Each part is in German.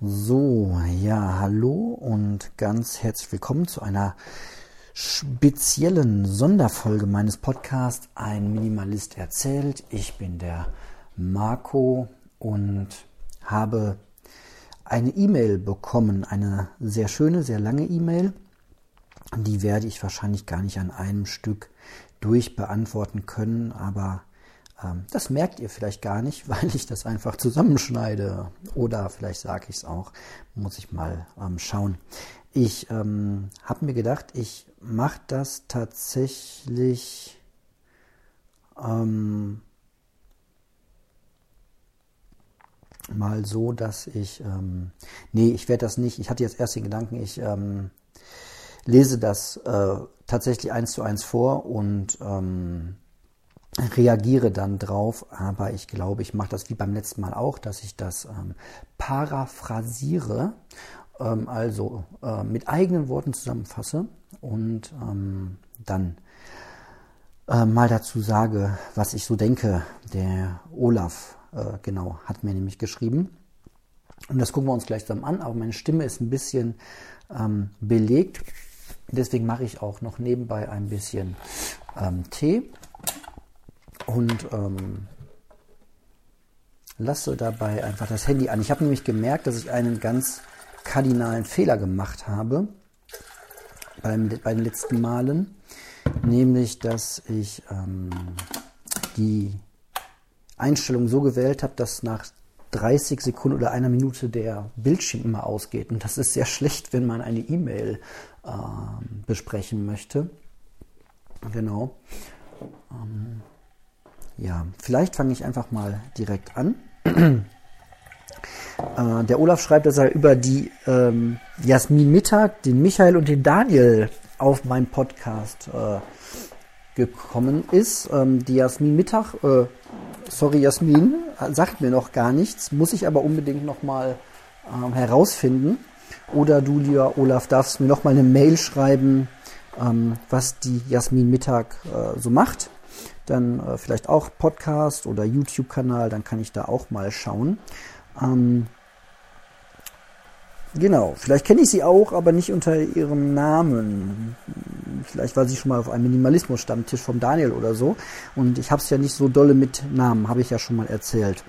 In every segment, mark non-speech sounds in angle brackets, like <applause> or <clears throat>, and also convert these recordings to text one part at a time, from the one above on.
So, ja, hallo und ganz herzlich willkommen zu einer speziellen Sonderfolge meines Podcasts Ein Minimalist erzählt. Ich bin der Marco und habe eine E-Mail bekommen, eine sehr schöne, sehr lange E-Mail. Die werde ich wahrscheinlich gar nicht an einem Stück durchbeantworten können, aber das merkt ihr vielleicht gar nicht, <laughs> weil ich das einfach zusammenschneide. Oder vielleicht sage ich es auch, muss ich mal ähm, schauen. Ich ähm, habe mir gedacht, ich mache das tatsächlich ähm, mal so, dass ich, ähm, nee, ich werde das nicht, ich hatte jetzt erst den Gedanken, ich ähm, lese das äh, tatsächlich eins zu eins vor und ähm, reagiere dann drauf, aber ich glaube, ich mache das wie beim letzten Mal auch, dass ich das ähm, paraphrasiere, ähm, also äh, mit eigenen Worten zusammenfasse und ähm, dann äh, mal dazu sage, was ich so denke. Der Olaf, äh, genau, hat mir nämlich geschrieben. Und das gucken wir uns gleich zusammen an, aber meine Stimme ist ein bisschen ähm, belegt. Deswegen mache ich auch noch nebenbei ein bisschen ähm, Tee und ähm, lasse dabei einfach das Handy an. Ich habe nämlich gemerkt, dass ich einen ganz kardinalen Fehler gemacht habe beim, bei den letzten Malen, nämlich dass ich ähm, die Einstellung so gewählt habe, dass nach 30 Sekunden oder einer Minute der Bildschirm immer ausgeht. Und das ist sehr schlecht, wenn man eine E-Mail äh, besprechen möchte. Genau. Ähm, ja, vielleicht fange ich einfach mal direkt an. <clears throat> äh, der Olaf schreibt, dass er über die ähm, Jasmin Mittag, den Michael und den Daniel auf meinen Podcast äh, gekommen ist. Ähm, die Jasmin Mittag, äh, sorry Jasmin, sagt mir noch gar nichts, muss ich aber unbedingt nochmal ähm, herausfinden. Oder du, lieber Olaf, darfst mir nochmal eine Mail schreiben, ähm, was die Jasmin Mittag äh, so macht dann äh, vielleicht auch Podcast oder YouTube-Kanal, dann kann ich da auch mal schauen. Ähm, genau, vielleicht kenne ich sie auch, aber nicht unter ihrem Namen. Vielleicht war sie schon mal auf einem Minimalismus-Stammtisch vom Daniel oder so. Und ich habe es ja nicht so dolle mit Namen, habe ich ja schon mal erzählt.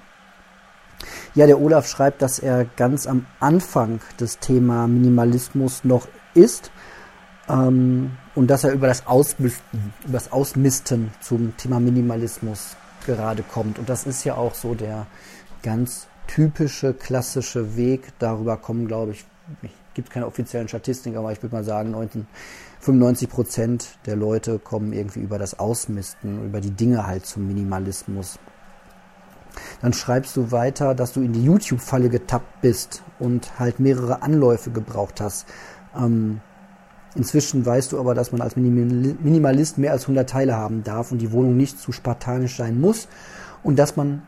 Ja, der Olaf schreibt, dass er ganz am Anfang des Thema Minimalismus noch ist ähm, und dass er über das Ausmisten, über das Ausmisten zum Thema Minimalismus gerade kommt. Und das ist ja auch so der ganz typische, klassische Weg. Darüber kommen, glaube ich, es gibt keine offiziellen Statistiken, aber ich würde mal sagen, 95 Prozent der Leute kommen irgendwie über das Ausmisten, über die Dinge halt zum Minimalismus. Dann schreibst du weiter, dass du in die YouTube-Falle getappt bist und halt mehrere Anläufe gebraucht hast. Ähm, Inzwischen weißt du aber, dass man als Minimalist mehr als 100 Teile haben darf und die Wohnung nicht zu spartanisch sein muss und dass man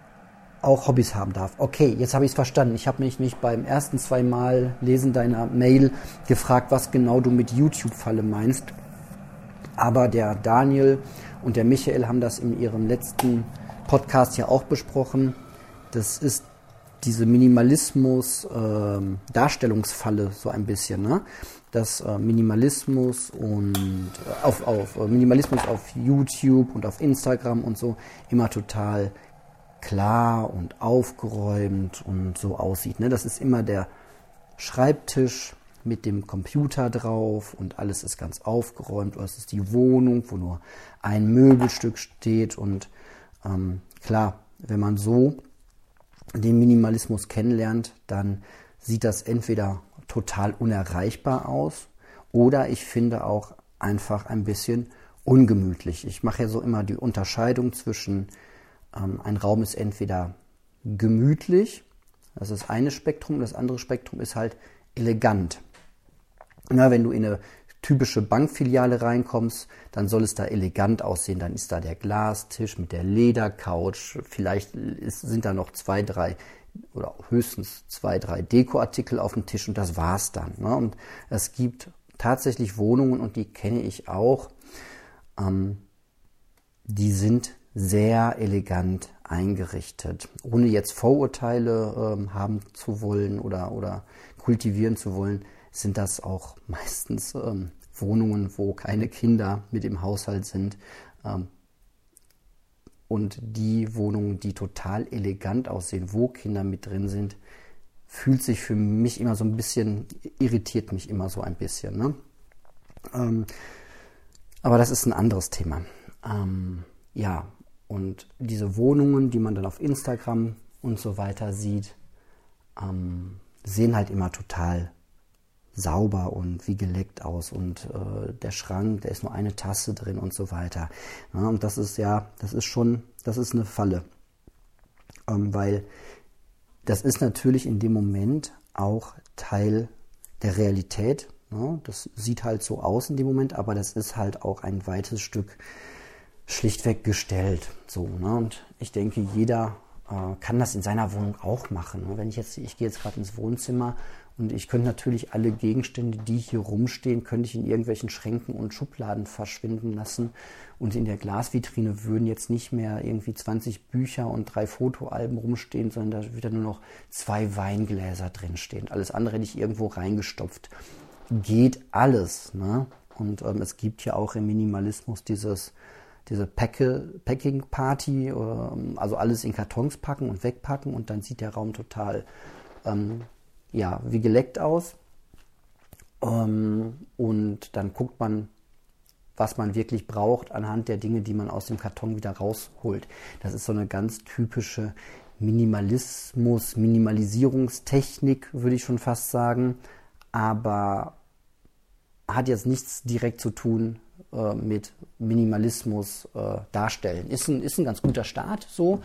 auch Hobbys haben darf. Okay, jetzt habe ich es verstanden. Ich habe mich nicht beim ersten zwei Mal Lesen deiner Mail gefragt, was genau du mit YouTube-Falle meinst. Aber der Daniel und der Michael haben das in ihrem letzten Podcast ja auch besprochen. Das ist diese Minimalismus-Darstellungsfalle ähm, so ein bisschen. Ne? Dass äh, Minimalismus und äh, auf, auf äh, Minimalismus auf YouTube und auf Instagram und so immer total klar und aufgeräumt und so aussieht. Ne? Das ist immer der Schreibtisch mit dem Computer drauf und alles ist ganz aufgeräumt. Oder es ist die Wohnung, wo nur ein Möbelstück steht. Und ähm, klar, wenn man so den Minimalismus kennenlernt, dann sieht das entweder total unerreichbar aus oder ich finde auch einfach ein bisschen ungemütlich. Ich mache ja so immer die Unterscheidung zwischen ähm, ein Raum ist entweder gemütlich, das ist eine Spektrum, das andere Spektrum ist halt elegant. Na, wenn du in eine typische Bankfiliale reinkommst, dann soll es da elegant aussehen. Dann ist da der Glastisch mit der Ledercouch. Vielleicht ist, sind da noch zwei, drei oder höchstens zwei, drei Dekoartikel auf dem Tisch und das war's dann. Ne? Und es gibt tatsächlich Wohnungen und die kenne ich auch. Ähm, die sind sehr elegant eingerichtet. Ohne jetzt Vorurteile ähm, haben zu wollen oder, oder kultivieren zu wollen, sind das auch meistens ähm, Wohnungen, wo keine Kinder mit im Haushalt sind. Ähm, und die Wohnungen, die total elegant aussehen, wo Kinder mit drin sind, fühlt sich für mich immer so ein bisschen, irritiert mich immer so ein bisschen. Ne? Ähm, aber das ist ein anderes Thema. Ähm, ja, und diese Wohnungen, die man dann auf Instagram und so weiter sieht, ähm, sehen halt immer total sauber und wie geleckt aus und äh, der Schrank, da ist nur eine Tasse drin und so weiter. Ja, und das ist ja, das ist schon, das ist eine Falle, ähm, weil das ist natürlich in dem Moment auch Teil der Realität. Ja, das sieht halt so aus in dem Moment, aber das ist halt auch ein weites Stück schlichtweg gestellt. So, ne? Und ich denke, jeder äh, kann das in seiner Wohnung auch machen. Ne? Wenn ich jetzt, ich gehe jetzt gerade ins Wohnzimmer und ich könnte natürlich alle Gegenstände, die hier rumstehen, könnte ich in irgendwelchen Schränken und Schubladen verschwinden lassen. Und in der Glasvitrine würden jetzt nicht mehr irgendwie 20 Bücher und drei Fotoalben rumstehen, sondern da wieder nur noch zwei Weingläser drinstehen. Alles andere hätte ich irgendwo reingestopft. Geht alles. Ne? Und ähm, es gibt ja auch im Minimalismus dieses diese Packing Party, ähm, also alles in Kartons packen und wegpacken und dann sieht der Raum total ähm, ja, wie geleckt aus. Ähm, und dann guckt man, was man wirklich braucht anhand der Dinge, die man aus dem Karton wieder rausholt. Das ist so eine ganz typische Minimalismus, Minimalisierungstechnik, würde ich schon fast sagen, aber hat jetzt nichts direkt zu tun äh, mit Minimalismus äh, darstellen. Ist ein, ist ein ganz guter Start so.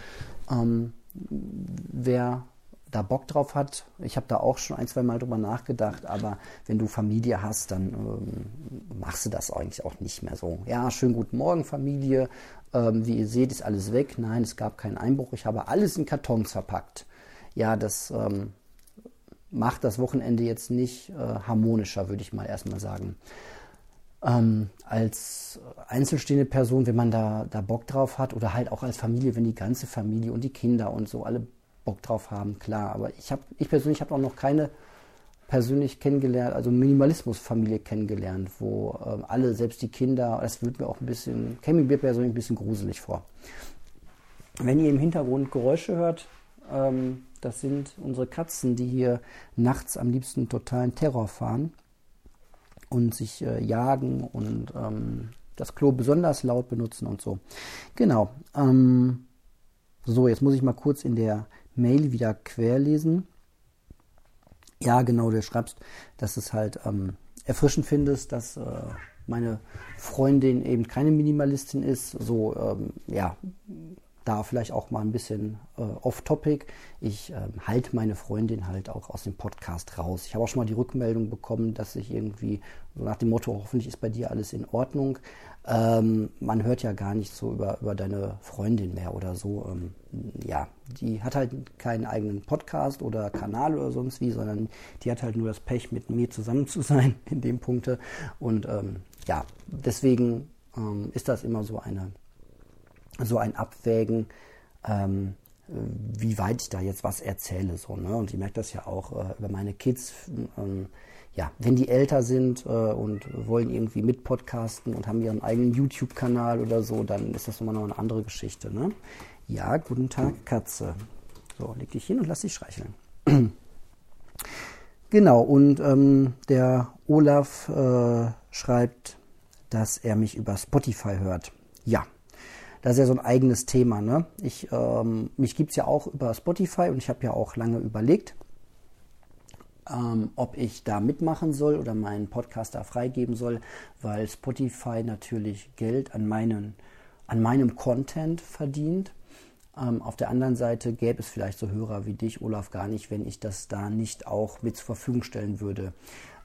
Ähm, wer da Bock drauf hat, ich habe da auch schon ein, zwei Mal drüber nachgedacht, aber wenn du Familie hast, dann ähm, machst du das eigentlich auch nicht mehr so. Ja, schönen guten Morgen Familie, ähm, wie ihr seht, ist alles weg. Nein, es gab keinen Einbruch, ich habe alles in Kartons verpackt. Ja, das ähm, macht das Wochenende jetzt nicht äh, harmonischer, würde ich mal erstmal sagen ähm, als einzelstehende Person, wenn man da, da Bock drauf hat oder halt auch als Familie, wenn die ganze Familie und die Kinder und so alle Bock drauf haben, klar. Aber ich habe, ich persönlich habe auch noch keine persönlich kennengelernt, also Minimalismusfamilie kennengelernt, wo ähm, alle, selbst die Kinder, das wird mir auch ein bisschen, käme mir persönlich ein bisschen gruselig vor. Wenn ihr im Hintergrund Geräusche hört, ähm, das sind unsere Katzen, die hier nachts am liebsten totalen Terror fahren und sich äh, jagen und ähm, das Klo besonders laut benutzen und so. Genau. Ähm, so, jetzt muss ich mal kurz in der Mail wieder querlesen. Ja, genau, du schreibst, dass es halt ähm, erfrischend findest, dass äh, meine Freundin eben keine Minimalistin ist. So, ähm, ja, da vielleicht auch mal ein bisschen äh, off-topic. Ich äh, halte meine Freundin halt auch aus dem Podcast raus. Ich habe auch schon mal die Rückmeldung bekommen, dass ich irgendwie so nach dem Motto, hoffentlich ist bei dir alles in Ordnung. Ähm, man hört ja gar nicht so über, über deine Freundin mehr oder so. Ähm, ja, die hat halt keinen eigenen Podcast oder Kanal oder sonst wie, sondern die hat halt nur das Pech, mit mir zusammen zu <laughs> sein in dem Punkte. Und ähm, ja, deswegen ähm, ist das immer so eine so ein Abwägen, ähm, wie weit ich da jetzt was erzähle. So, ne? Und ich merke das ja auch äh, über meine Kids. Ähm, ja, wenn die älter sind äh, und wollen irgendwie mit podcasten und haben ihren eigenen YouTube-Kanal oder so, dann ist das immer noch eine andere Geschichte. Ne? Ja, guten Tag, Katze. So, leg dich hin und lass dich streicheln. <clears throat> genau, und ähm, der Olaf äh, schreibt, dass er mich über Spotify hört. Ja, das ist ja so ein eigenes Thema. Ne? Ich, ähm, mich gibt es ja auch über Spotify und ich habe ja auch lange überlegt, ähm, ob ich da mitmachen soll oder meinen Podcast da freigeben soll, weil Spotify natürlich Geld an, meinen, an meinem Content verdient. Ähm, auf der anderen Seite gäbe es vielleicht so Hörer wie dich, Olaf, gar nicht, wenn ich das da nicht auch mit zur Verfügung stellen würde.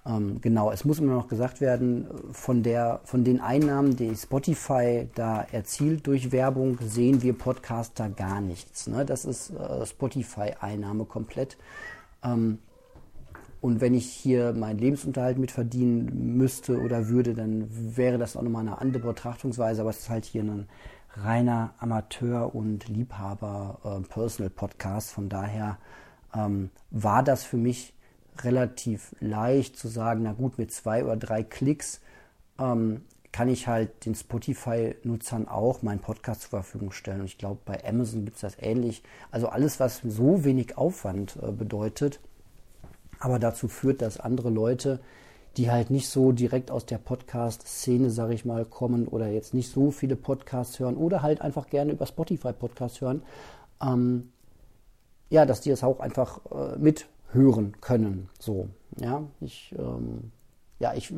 Ähm, genau, es muss immer noch gesagt werden, von, der, von den Einnahmen, die Spotify da erzielt durch Werbung, sehen wir Podcaster gar nichts. Ne? Das ist äh, Spotify-Einnahme komplett. Ähm, und wenn ich hier meinen Lebensunterhalt mit verdienen müsste oder würde, dann wäre das auch nochmal eine andere Betrachtungsweise, aber es ist halt hier ein reiner Amateur und Liebhaber äh. Von daher ähm, war das für mich relativ leicht zu sagen, na gut, mit zwei oder drei Klicks ähm, kann ich halt den Spotify-Nutzern auch meinen Podcast zur Verfügung stellen. Und ich glaube, bei Amazon gibt es das ähnlich. Also alles, was so wenig Aufwand äh, bedeutet, aber dazu führt, dass andere Leute, die halt nicht so direkt aus der Podcast-Szene, sage ich mal, kommen oder jetzt nicht so viele Podcasts hören oder halt einfach gerne über Spotify Podcasts hören, ähm, ja, dass die das auch einfach äh, mithören können. So, ja, ich, ähm, ja, ich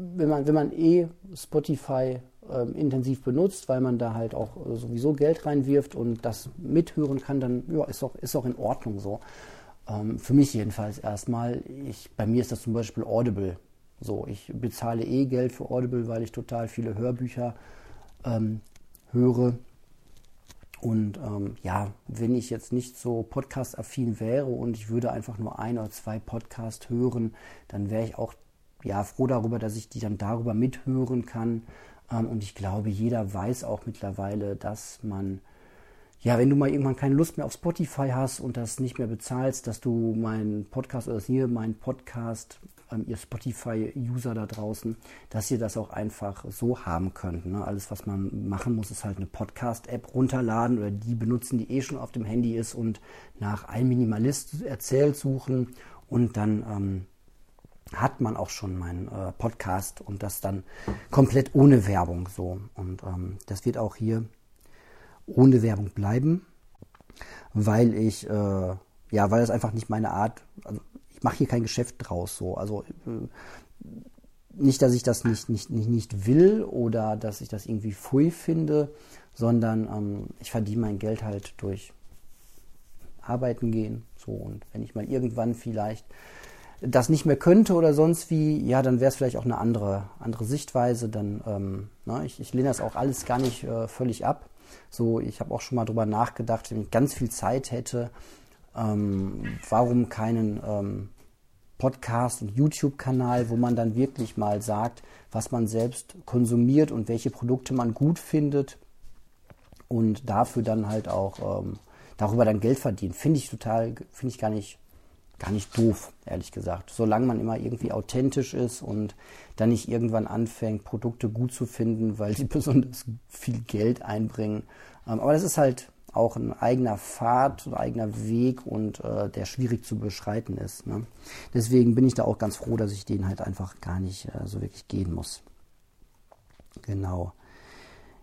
wenn man, wenn man eh Spotify ähm, intensiv benutzt, weil man da halt auch äh, sowieso Geld reinwirft und das mithören kann, dann ja, ist auch, ist auch in Ordnung so. Ähm, für mich jedenfalls erstmal. Ich, bei mir ist das zum Beispiel Audible. So, ich bezahle eh Geld für Audible, weil ich total viele Hörbücher ähm, höre. Und ähm, ja, wenn ich jetzt nicht so podcast-affin wäre und ich würde einfach nur ein oder zwei Podcasts hören, dann wäre ich auch ja, froh darüber, dass ich die dann darüber mithören kann. Ähm, und ich glaube, jeder weiß auch mittlerweile, dass man, ja, wenn du mal irgendwann keine Lust mehr auf Spotify hast und das nicht mehr bezahlst, dass du meinen Podcast oder hier meinen Podcast, ähm, ihr Spotify-User da draußen, dass ihr das auch einfach so haben könnt. Ne? Alles, was man machen muss, ist halt eine Podcast-App runterladen oder die benutzen, die eh schon auf dem Handy ist und nach ein Minimalist erzählt suchen und dann ähm, hat man auch schon meinen äh, Podcast und das dann komplett ohne Werbung so. Und ähm, das wird auch hier ohne Werbung bleiben, weil ich, äh, ja, weil das einfach nicht meine Art, also ich mache hier kein Geschäft draus so. Also äh, nicht, dass ich das nicht, nicht, nicht, nicht will oder dass ich das irgendwie pfui finde, sondern ähm, ich verdiene mein Geld halt durch Arbeiten gehen. So, und wenn ich mal irgendwann vielleicht das nicht mehr könnte oder sonst wie, ja, dann wäre es vielleicht auch eine andere, andere Sichtweise. Dann, ähm, ne, ich, ich lehne das auch alles gar nicht äh, völlig ab. So, ich habe auch schon mal drüber nachgedacht, wenn ich ganz viel Zeit hätte, ähm, warum keinen ähm, Podcast und YouTube-Kanal, wo man dann wirklich mal sagt, was man selbst konsumiert und welche Produkte man gut findet und dafür dann halt auch ähm, darüber dann Geld verdient. Finde ich total, finde ich gar nicht gar nicht doof, ehrlich gesagt. Solange man immer irgendwie authentisch ist und dann nicht irgendwann anfängt, Produkte gut zu finden, weil sie <laughs> besonders viel Geld einbringen. Ähm, aber das ist halt auch ein eigener Pfad, ein eigener Weg und äh, der schwierig zu beschreiten ist. Ne? Deswegen bin ich da auch ganz froh, dass ich den halt einfach gar nicht äh, so wirklich gehen muss. Genau.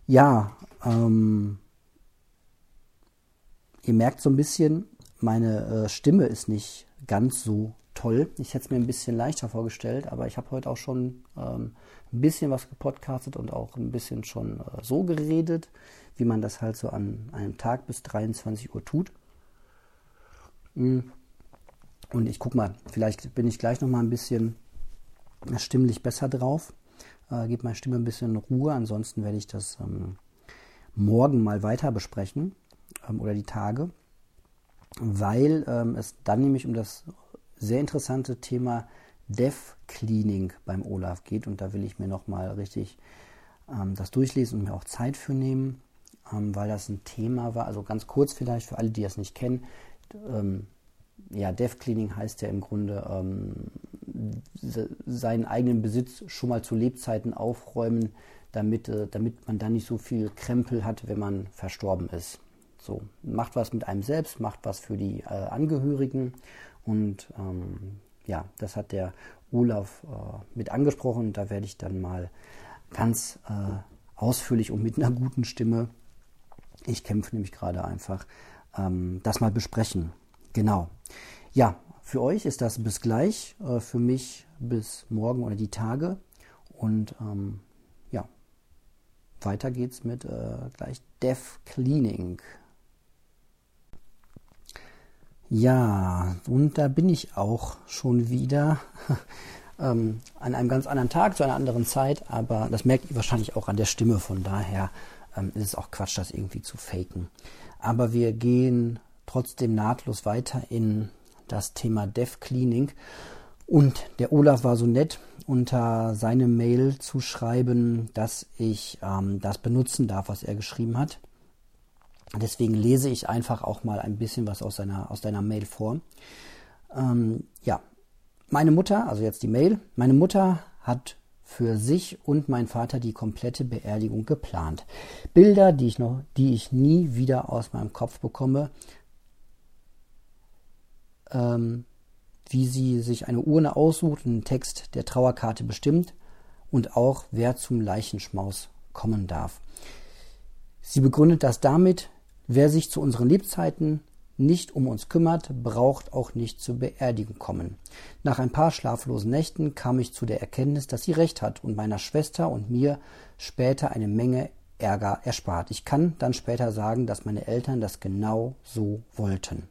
Ja, ähm, ihr merkt so ein bisschen, meine äh, Stimme ist nicht ganz so toll. Ich hätte es mir ein bisschen leichter vorgestellt, aber ich habe heute auch schon ähm, ein bisschen was gepodcastet und auch ein bisschen schon äh, so geredet, wie man das halt so an einem Tag bis 23 Uhr tut. Mm. Und ich guck mal, vielleicht bin ich gleich noch mal ein bisschen stimmlich besser drauf. Äh, Gebe meine Stimme ein bisschen Ruhe. Ansonsten werde ich das ähm, morgen mal weiter besprechen ähm, oder die Tage weil ähm, es dann nämlich um das sehr interessante Thema Dev Cleaning beim Olaf geht und da will ich mir nochmal richtig ähm, das durchlesen und mir auch Zeit für nehmen, ähm, weil das ein Thema war. Also ganz kurz vielleicht für alle, die das nicht kennen. Ähm, ja, Dev Cleaning heißt ja im Grunde ähm, seinen eigenen Besitz schon mal zu Lebzeiten aufräumen, damit, äh, damit man dann nicht so viel Krempel hat, wenn man verstorben ist. So, macht was mit einem selbst, macht was für die äh, Angehörigen. Und ähm, ja, das hat der Olaf äh, mit angesprochen. Da werde ich dann mal ganz äh, ausführlich und mit einer guten Stimme, ich kämpfe nämlich gerade einfach, ähm, das mal besprechen. Genau. Ja, für euch ist das bis gleich, äh, für mich bis morgen oder die Tage. Und ähm, ja, weiter geht's mit äh, gleich Dev Cleaning. Ja, und da bin ich auch schon wieder <laughs> ähm, an einem ganz anderen Tag, zu einer anderen Zeit, aber das merkt ihr wahrscheinlich auch an der Stimme, von daher ähm, ist es auch Quatsch, das irgendwie zu faken. Aber wir gehen trotzdem nahtlos weiter in das Thema Dev Cleaning Und der Olaf war so nett, unter seine Mail zu schreiben, dass ich ähm, das benutzen darf, was er geschrieben hat. Deswegen lese ich einfach auch mal ein bisschen was aus seiner, aus deiner Mail vor. Ähm, ja, meine Mutter, also jetzt die Mail, meine Mutter hat für sich und mein Vater die komplette Beerdigung geplant. Bilder, die ich noch, die ich nie wieder aus meinem Kopf bekomme, ähm, wie sie sich eine Urne aussucht den Text der Trauerkarte bestimmt und auch wer zum Leichenschmaus kommen darf. Sie begründet das damit, wer sich zu unseren Lebzeiten nicht um uns kümmert, braucht auch nicht zur Beerdigung kommen. Nach ein paar schlaflosen Nächten kam ich zu der Erkenntnis, dass sie recht hat und meiner Schwester und mir später eine Menge Ärger erspart. Ich kann dann später sagen, dass meine Eltern das genau so wollten.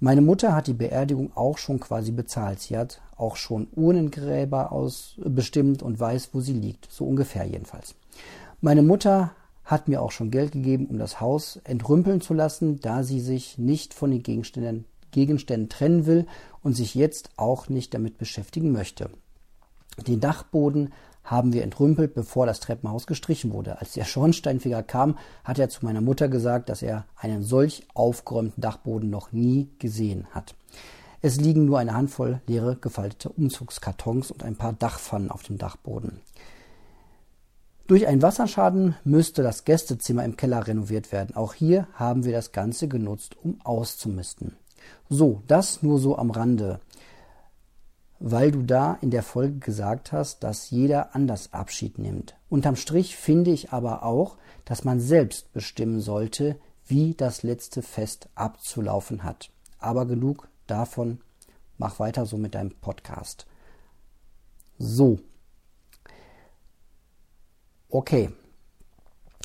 Meine Mutter hat die Beerdigung auch schon quasi bezahlt. Sie hat auch schon Urnengräber ausbestimmt und weiß, wo sie liegt. So ungefähr jedenfalls. Meine Mutter hat mir auch schon Geld gegeben, um das Haus entrümpeln zu lassen, da sie sich nicht von den Gegenständen, Gegenständen trennen will und sich jetzt auch nicht damit beschäftigen möchte. Den Dachboden haben wir entrümpelt, bevor das Treppenhaus gestrichen wurde. Als der Schornsteinfeger kam, hat er zu meiner Mutter gesagt, dass er einen solch aufgeräumten Dachboden noch nie gesehen hat. Es liegen nur eine Handvoll leere gefaltete Umzugskartons und ein paar Dachpfannen auf dem Dachboden. Durch einen Wasserschaden müsste das Gästezimmer im Keller renoviert werden. Auch hier haben wir das Ganze genutzt, um auszumisten. So, das nur so am Rande, weil du da in der Folge gesagt hast, dass jeder anders Abschied nimmt. Unterm Strich finde ich aber auch, dass man selbst bestimmen sollte, wie das letzte Fest abzulaufen hat. Aber genug davon. Mach weiter so mit deinem Podcast. So, Okay,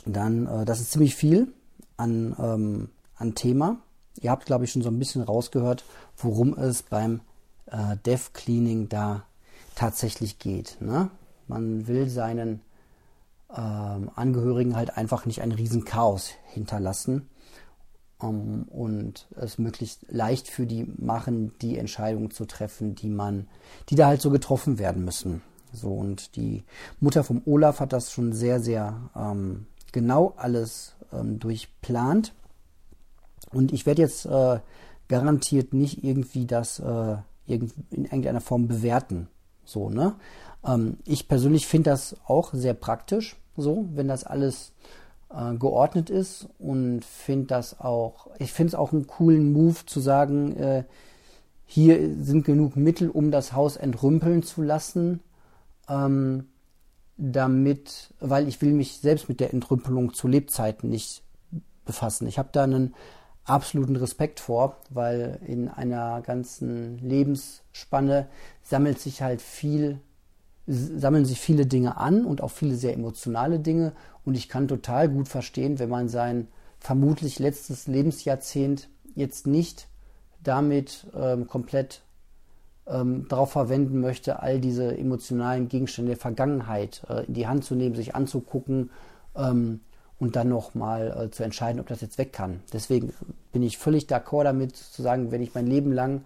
dann, äh, das ist ziemlich viel an, ähm, an Thema. Ihr habt, glaube ich, schon so ein bisschen rausgehört, worum es beim äh, Dev Cleaning da tatsächlich geht. Ne? Man will seinen ähm, Angehörigen halt einfach nicht ein Riesenchaos hinterlassen um, und es möglichst leicht für die machen, die Entscheidungen zu treffen, die man, die da halt so getroffen werden müssen. So, und die Mutter vom Olaf hat das schon sehr, sehr ähm, genau alles ähm, durchplant. Und ich werde jetzt äh, garantiert nicht irgendwie das äh, in irgendeiner Form bewerten. So, ne? Ähm, ich persönlich finde das auch sehr praktisch, so, wenn das alles äh, geordnet ist und finde das auch, ich finde es auch einen coolen Move zu sagen, äh, hier sind genug Mittel, um das Haus entrümpeln zu lassen ähm, damit, weil ich will mich selbst mit der Entrümpelung zu Lebzeiten nicht befassen. Ich habe da einen absoluten Respekt vor, weil in einer ganzen Lebensspanne sammelt sich halt viel, sammeln sich viele Dinge an und auch viele sehr emotionale Dinge. Und ich kann total gut verstehen, wenn man sein vermutlich letztes Lebensjahrzehnt jetzt nicht damit ähm, komplett ähm, darauf verwenden möchte, all diese emotionalen Gegenstände der Vergangenheit äh, in die Hand zu nehmen, sich anzugucken ähm, und dann nochmal äh, zu entscheiden, ob das jetzt weg kann. Deswegen bin ich völlig d'accord damit zu sagen, wenn ich mein Leben lang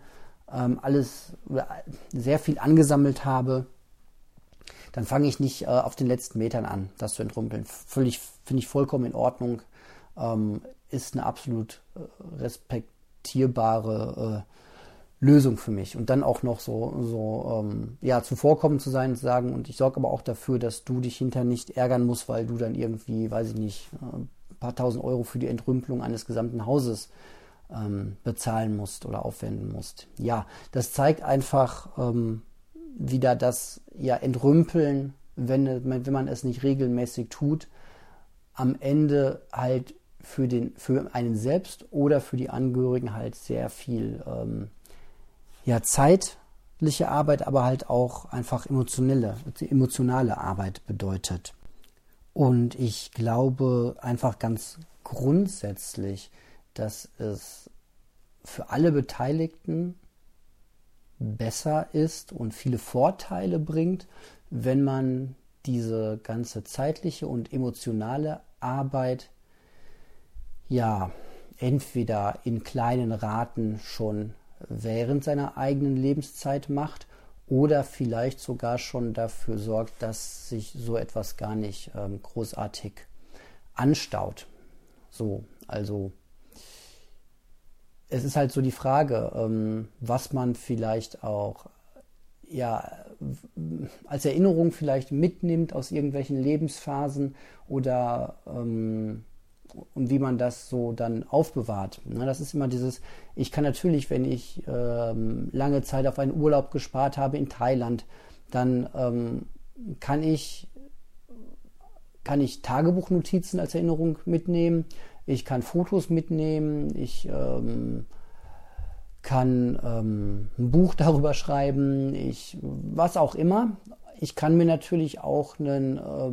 ähm, alles sehr viel angesammelt habe, dann fange ich nicht äh, auf den letzten Metern an, das zu entrumpeln. Völlig, finde ich vollkommen in Ordnung. Ähm, ist eine absolut äh, respektierbare äh, Lösung für mich. Und dann auch noch so, so ähm, ja, zuvorkommend zu sein, zu sagen, und ich sorge aber auch dafür, dass du dich hinter nicht ärgern musst, weil du dann irgendwie, weiß ich nicht, ein äh, paar tausend Euro für die Entrümpelung eines gesamten Hauses ähm, bezahlen musst oder aufwenden musst. Ja, das zeigt einfach ähm, wieder das ja, Entrümpeln, wenn, wenn man es nicht regelmäßig tut, am Ende halt für, den, für einen selbst oder für die Angehörigen halt sehr viel ähm, ja, zeitliche Arbeit, aber halt auch einfach emotionelle, emotionale Arbeit bedeutet. Und ich glaube einfach ganz grundsätzlich, dass es für alle Beteiligten besser ist und viele Vorteile bringt, wenn man diese ganze zeitliche und emotionale Arbeit ja entweder in kleinen Raten schon während seiner eigenen Lebenszeit macht oder vielleicht sogar schon dafür sorgt, dass sich so etwas gar nicht ähm, großartig anstaut. So, also es ist halt so die Frage, ähm, was man vielleicht auch ja als Erinnerung vielleicht mitnimmt aus irgendwelchen Lebensphasen oder ähm, und wie man das so dann aufbewahrt. Das ist immer dieses, ich kann natürlich, wenn ich ähm, lange Zeit auf einen Urlaub gespart habe in Thailand, dann ähm, kann ich kann ich Tagebuchnotizen als Erinnerung mitnehmen, ich kann Fotos mitnehmen, ich ähm, kann ähm, ein Buch <laughs> darüber schreiben, ich was auch immer. Ich kann mir natürlich auch einen äh,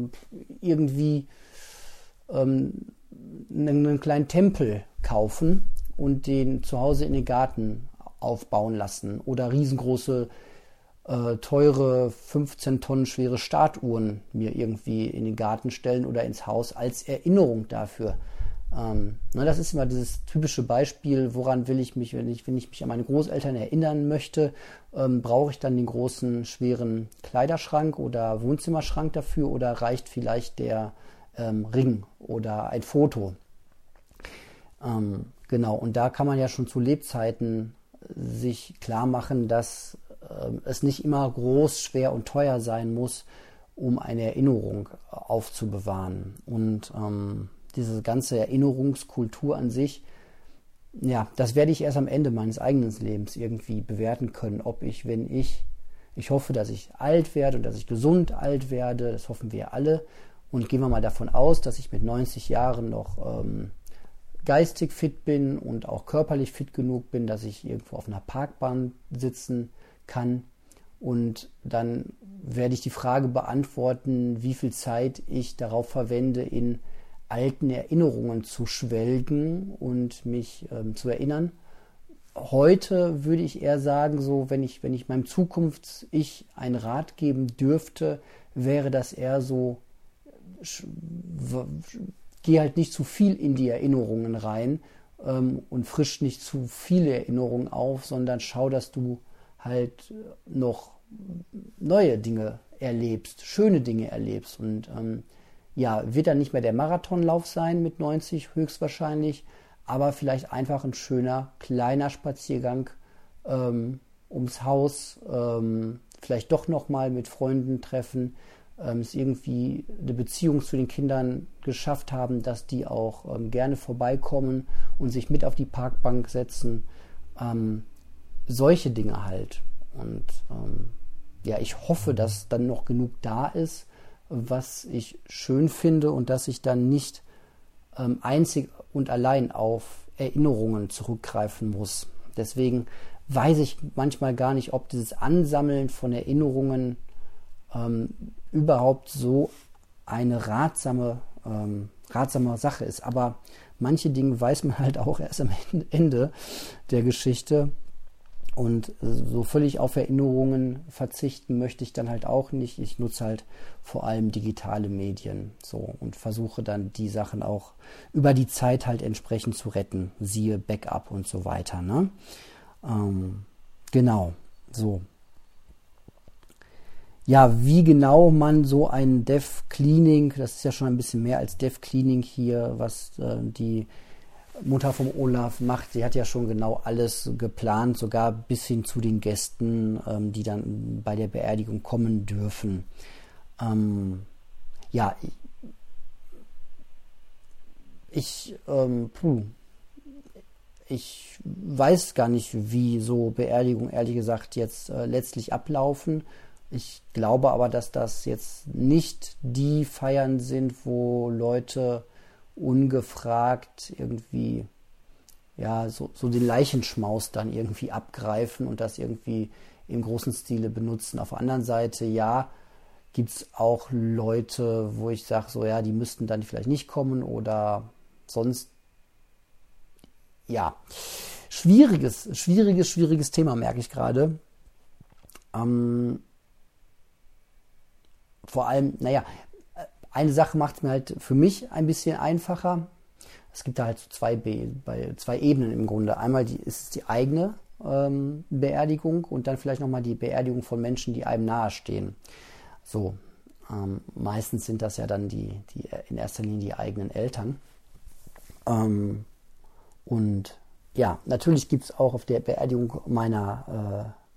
irgendwie ähm, einen, einen kleinen Tempel kaufen und den zu Hause in den Garten aufbauen lassen oder riesengroße äh, teure 15 Tonnen schwere Statuhren mir irgendwie in den Garten stellen oder ins Haus als Erinnerung dafür. Ähm, na, das ist immer dieses typische Beispiel, woran will ich mich, wenn ich, wenn ich mich an meine Großeltern erinnern möchte, ähm, brauche ich dann den großen, schweren Kleiderschrank oder Wohnzimmerschrank dafür oder reicht vielleicht der ähm, Ring oder ein Foto. Ähm, genau, und da kann man ja schon zu Lebzeiten sich klar machen, dass äh, es nicht immer groß, schwer und teuer sein muss, um eine Erinnerung aufzubewahren. Und ähm, diese ganze Erinnerungskultur an sich, ja, das werde ich erst am Ende meines eigenen Lebens irgendwie bewerten können, ob ich, wenn ich, ich hoffe, dass ich alt werde und dass ich gesund alt werde, das hoffen wir alle, und gehen wir mal davon aus, dass ich mit 90 Jahren noch ähm, geistig fit bin und auch körperlich fit genug bin, dass ich irgendwo auf einer Parkbahn sitzen kann. Und dann werde ich die Frage beantworten, wie viel Zeit ich darauf verwende, in alten Erinnerungen zu schwelgen und mich ähm, zu erinnern. Heute würde ich eher sagen, so wenn ich, wenn ich meinem Zukunfts-Ich einen Rat geben dürfte, wäre das eher so, geh halt nicht zu viel in die Erinnerungen rein ähm, und frisch nicht zu viele Erinnerungen auf, sondern schau, dass du halt noch neue Dinge erlebst, schöne Dinge erlebst. Und ähm, ja, wird dann nicht mehr der Marathonlauf sein mit 90 höchstwahrscheinlich, aber vielleicht einfach ein schöner kleiner Spaziergang ähm, ums Haus, ähm, vielleicht doch noch mal mit Freunden treffen, ähm, es irgendwie eine Beziehung zu den Kindern geschafft haben, dass die auch ähm, gerne vorbeikommen und sich mit auf die Parkbank setzen. Ähm, solche Dinge halt. Und ähm, ja, ich hoffe, dass dann noch genug da ist, was ich schön finde und dass ich dann nicht ähm, einzig und allein auf Erinnerungen zurückgreifen muss. Deswegen weiß ich manchmal gar nicht, ob dieses Ansammeln von Erinnerungen ähm, überhaupt so eine ratsame, ähm, ratsame Sache ist. Aber manche Dinge weiß man halt auch erst am Ende der Geschichte. Und so völlig auf Erinnerungen verzichten möchte ich dann halt auch nicht. Ich nutze halt vor allem digitale Medien so und versuche dann die Sachen auch über die Zeit halt entsprechend zu retten. Siehe Backup und so weiter. Ne? Ähm, genau, so ja, wie genau man so ein Dev Cleaning, das ist ja schon ein bisschen mehr als Dev Cleaning hier, was äh, die Mutter vom Olaf macht. Sie hat ja schon genau alles geplant, sogar bis hin zu den Gästen, ähm, die dann bei der Beerdigung kommen dürfen. Ähm, ja, ich, ähm, puh, ich weiß gar nicht, wie so Beerdigungen ehrlich gesagt jetzt äh, letztlich ablaufen. Ich glaube aber, dass das jetzt nicht die Feiern sind, wo Leute ungefragt irgendwie ja so, so den Leichenschmaus dann irgendwie abgreifen und das irgendwie im großen Stile benutzen. Auf der anderen Seite, ja, gibt es auch Leute, wo ich sage, so ja, die müssten dann vielleicht nicht kommen oder sonst ja. Schwieriges, schwieriges, schwieriges Thema, merke ich gerade. Ähm, vor allem, naja, eine Sache macht es mir halt für mich ein bisschen einfacher. Es gibt da halt zwei, bei zwei Ebenen im Grunde. Einmal die, ist es die eigene ähm, Beerdigung und dann vielleicht nochmal die Beerdigung von Menschen, die einem nahestehen. So, ähm, meistens sind das ja dann die, die in erster Linie die eigenen Eltern. Ähm, und ja, natürlich gibt es auch auf der Beerdigung meiner äh,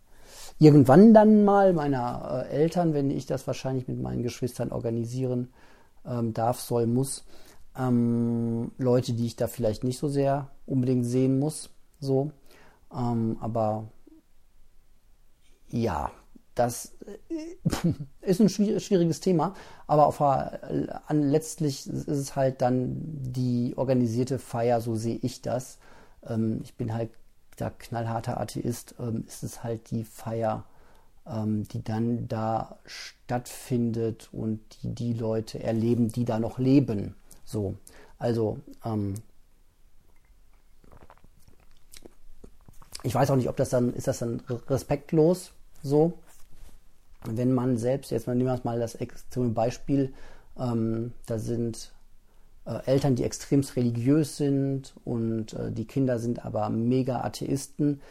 irgendwann dann mal meiner äh, Eltern, wenn ich das wahrscheinlich mit meinen Geschwistern organisieren ähm, darf, soll, muss, ähm, Leute, die ich da vielleicht nicht so sehr unbedingt sehen muss. So. Ähm, aber ja, das äh, <laughs> ist ein schwieriges Thema, aber auf, letztlich ist es halt dann die organisierte Feier, so sehe ich das. Ähm, ich bin halt der knallharter Atheist, ähm, ist es halt die Feier, ähm, die dann da stattfindet und die die Leute erleben, die da noch leben. So, also ähm, ich weiß auch nicht, ob das dann ist das dann respektlos so, wenn man selbst jetzt nehmen wir mal das extreme Beispiel, ähm, da sind äh, Eltern, die extremst religiös sind und äh, die Kinder sind aber mega Atheisten.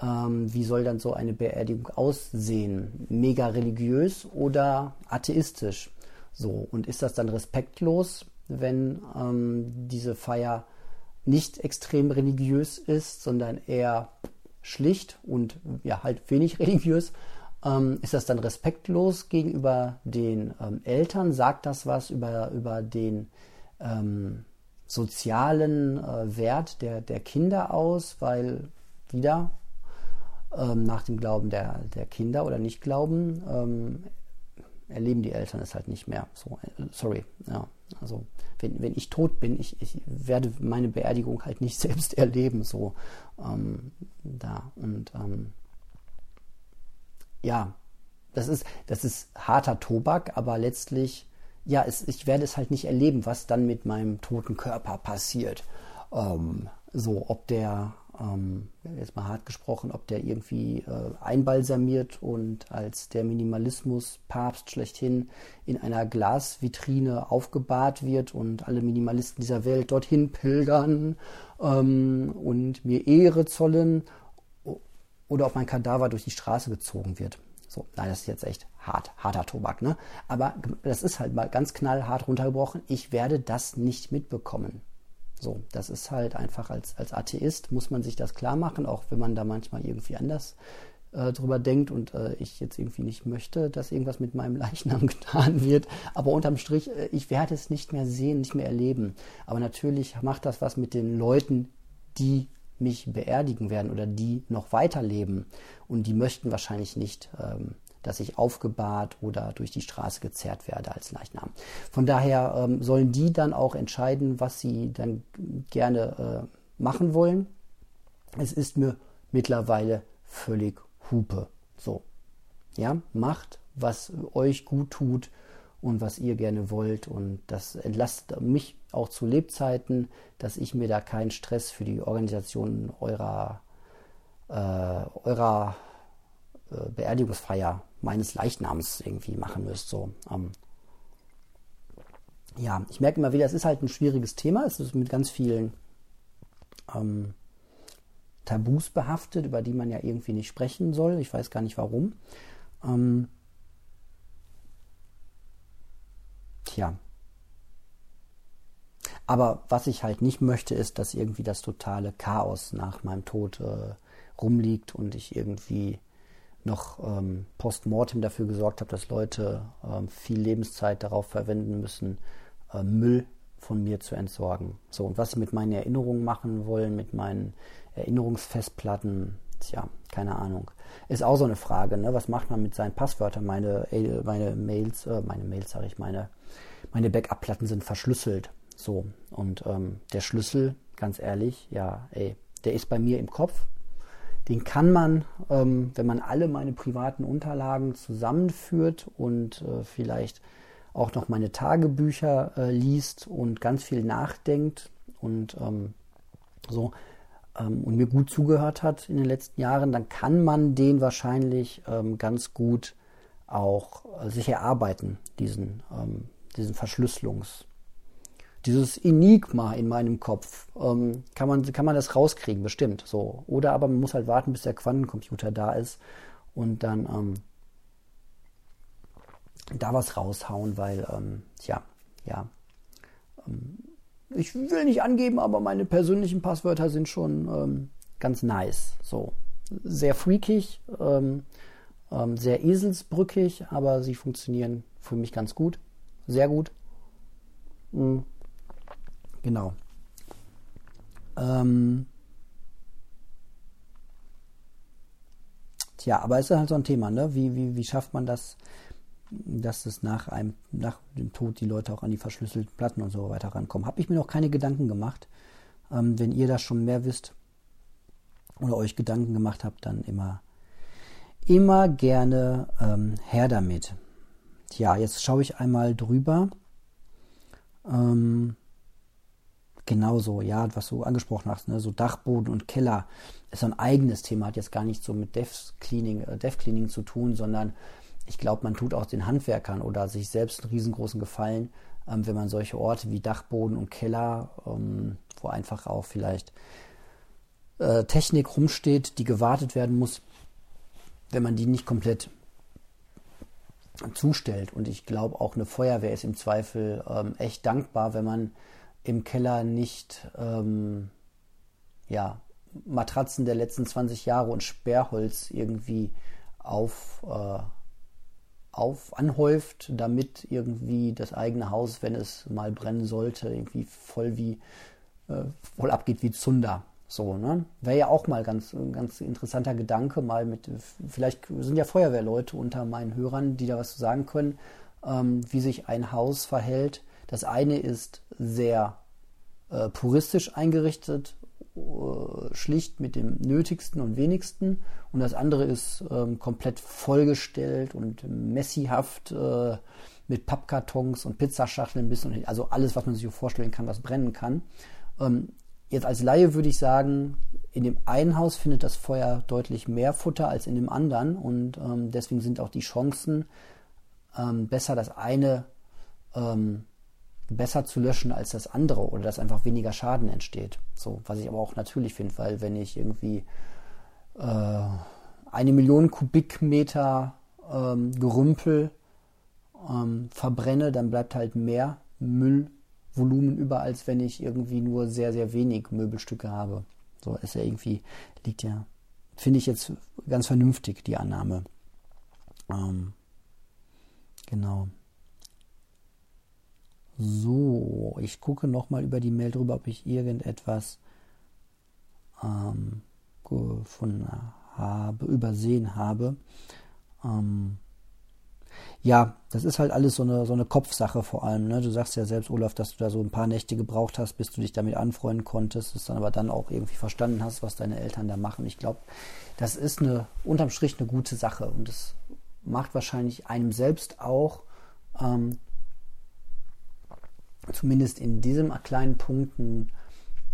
Ähm, wie soll dann so eine Beerdigung aussehen? Mega religiös oder atheistisch? So und ist das dann respektlos? wenn ähm, diese Feier nicht extrem religiös ist, sondern eher schlicht und ja halt wenig <laughs> religiös. Ähm, ist das dann respektlos gegenüber den ähm, Eltern? Sagt das was über, über den ähm, sozialen äh, Wert der, der Kinder aus? Weil wieder ähm, nach dem Glauben der, der Kinder oder Nicht-Glauben ähm, erleben die Eltern es halt nicht mehr. So, äh, sorry, ja. Also wenn, wenn ich tot bin, ich, ich werde meine Beerdigung halt nicht <laughs> selbst erleben. So ähm, da und ähm, ja, das ist das ist harter Tobak, aber letztlich ja, es, ich werde es halt nicht erleben, was dann mit meinem toten Körper passiert. Ähm, so, ob der ähm, jetzt mal hart gesprochen, ob der irgendwie äh, einbalsamiert und als der Minimalismus-Papst schlechthin in einer Glasvitrine aufgebahrt wird und alle Minimalisten dieser Welt dorthin pilgern ähm, und mir Ehre zollen oder ob mein Kadaver durch die Straße gezogen wird. So, nein, das ist jetzt echt hart, harter Tobak, ne? Aber das ist halt mal ganz knallhart runtergebrochen. Ich werde das nicht mitbekommen. So, das ist halt einfach als, als Atheist muss man sich das klar machen, auch wenn man da manchmal irgendwie anders äh, drüber denkt und äh, ich jetzt irgendwie nicht möchte, dass irgendwas mit meinem <laughs> Leichnam getan wird. Aber unterm Strich, äh, ich werde es nicht mehr sehen, nicht mehr erleben. Aber natürlich macht das was mit den Leuten, die mich beerdigen werden oder die noch weiterleben. Und die möchten wahrscheinlich nicht ähm, dass ich aufgebahrt oder durch die Straße gezerrt werde als Leichnam. Von daher ähm, sollen die dann auch entscheiden, was sie dann gerne äh, machen wollen. Es ist mir mittlerweile völlig Hupe. So. Ja, macht, was euch gut tut und was ihr gerne wollt. Und das entlastet mich auch zu Lebzeiten, dass ich mir da keinen Stress für die Organisation eurer, äh, eurer äh, Beerdigungsfeier meines Leichnams irgendwie machen müsst. So, ähm, ja, ich merke immer wieder, es ist halt ein schwieriges Thema. Es ist mit ganz vielen ähm, Tabus behaftet, über die man ja irgendwie nicht sprechen soll. Ich weiß gar nicht warum. Ähm, tja. Aber was ich halt nicht möchte, ist, dass irgendwie das totale Chaos nach meinem Tod äh, rumliegt und ich irgendwie noch ähm, postmortem dafür gesorgt habe, dass Leute ähm, viel Lebenszeit darauf verwenden müssen, äh, Müll von mir zu entsorgen. So, und was sie mit meinen Erinnerungen machen wollen, mit meinen Erinnerungsfestplatten, tja, keine Ahnung. Ist auch so eine Frage, ne? Was macht man mit seinen Passwörtern? Meine, äh, meine Mails, äh, meine Mails sage ich, meine, meine Backup-Platten sind verschlüsselt. So, und ähm, der Schlüssel, ganz ehrlich, ja, ey, der ist bei mir im Kopf, den kann man, ähm, wenn man alle meine privaten Unterlagen zusammenführt und äh, vielleicht auch noch meine Tagebücher äh, liest und ganz viel nachdenkt und ähm, so ähm, und mir gut zugehört hat in den letzten Jahren, dann kann man den wahrscheinlich ähm, ganz gut auch äh, sich erarbeiten, diesen, ähm, diesen Verschlüsselungstitel. dieses Enigma in meinem Kopf. Ähm, kann, man, kann man das rauskriegen, bestimmt. So. Oder aber man muss halt warten, bis der Quantencomputer da ist und dann ähm, da was raushauen, weil, ähm, tja, ja. Ich will nicht angeben, aber meine persönlichen Passwörter sind schon ähm, ganz nice. So. Sehr freakig, ähm, ähm, sehr eselsbrückig, aber sie funktionieren für mich ganz gut. Sehr gut. Mhm. Genau. Ähm, tja, aber es ist halt so ein Thema, ne? Wie, wie, wie schafft man das, dass es nach einem, nach dem Tod die Leute auch an die verschlüsselten Platten und so weiter rankommen? Habe ich mir noch keine Gedanken gemacht. Ähm, wenn ihr das schon mehr wisst oder euch Gedanken gemacht habt, dann immer, immer gerne ähm, her damit. Tja, jetzt schaue ich einmal drüber. Ähm, genauso, ja, was du angesprochen hast, ne, so Dachboden und Keller ist ein eigenes Thema, hat jetzt gar nicht so mit Dev Cleaning, äh, Dev Cleaning zu tun, sondern ich glaube, man tut auch den Handwerkern oder sich selbst einen riesengroßen Gefallen, ähm, wenn man solche Orte wie Dachboden und Keller, ähm, wo einfach auch vielleicht äh, Technik rumsteht, die gewartet werden muss, wenn man die nicht komplett zustellt. Und ich glaube, auch eine Feuerwehr ist im Zweifel ähm, echt dankbar, wenn man im Keller nicht ähm, ja, Matratzen der letzten 20 Jahre und Sperrholz irgendwie auf, äh, auf anhäuft, damit irgendwie das eigene Haus, wenn es mal brennen sollte, irgendwie voll wie äh, voll abgeht wie Zunder. So, ne? Wäre ja auch mal ganz, ganz interessanter Gedanke, mal mit, vielleicht sind ja Feuerwehrleute unter meinen Hörern, die da was zu sagen können, ähm, wie sich ein Haus verhält. Das eine ist sehr äh, puristisch eingerichtet, schlicht mit dem Nötigsten und Wenigsten. Und das andere ist ähm, komplett vollgestellt und messihaft äh, mit Pappkartons und Pizzaschachteln bis und also alles, was man sich vorstellen kann, was brennen kann. Ähm, Jetzt als Laie würde ich sagen, in dem einen Haus findet das Feuer deutlich mehr Futter als in dem anderen und ähm, deswegen sind auch die Chancen ähm, besser, das eine ähm, besser zu löschen als das andere oder dass einfach weniger Schaden entsteht. So, was ich aber auch natürlich finde, weil wenn ich irgendwie äh, eine Million Kubikmeter ähm, Gerümpel ähm, verbrenne, dann bleibt halt mehr Müll Volumen über, als wenn ich irgendwie nur sehr, sehr wenig Möbelstücke habe. So ist ja irgendwie, liegt ja, finde ich jetzt ganz vernünftig, die Annahme. Ähm, genau. So, ich gucke nochmal über die Mail drüber, ob ich irgendetwas ähm, gefunden habe, übersehen habe. Ähm, ja, das ist halt alles so eine, so eine Kopfsache vor allem. Ne? Du sagst ja selbst, Olaf, dass du da so ein paar Nächte gebraucht hast, bis du dich damit anfreunden konntest, es dann aber dann auch irgendwie verstanden hast, was deine Eltern da machen. Ich glaube, das ist eine unterm Strich eine gute Sache und es macht wahrscheinlich einem selbst auch ähm, zumindest in diesem kleinen Punkt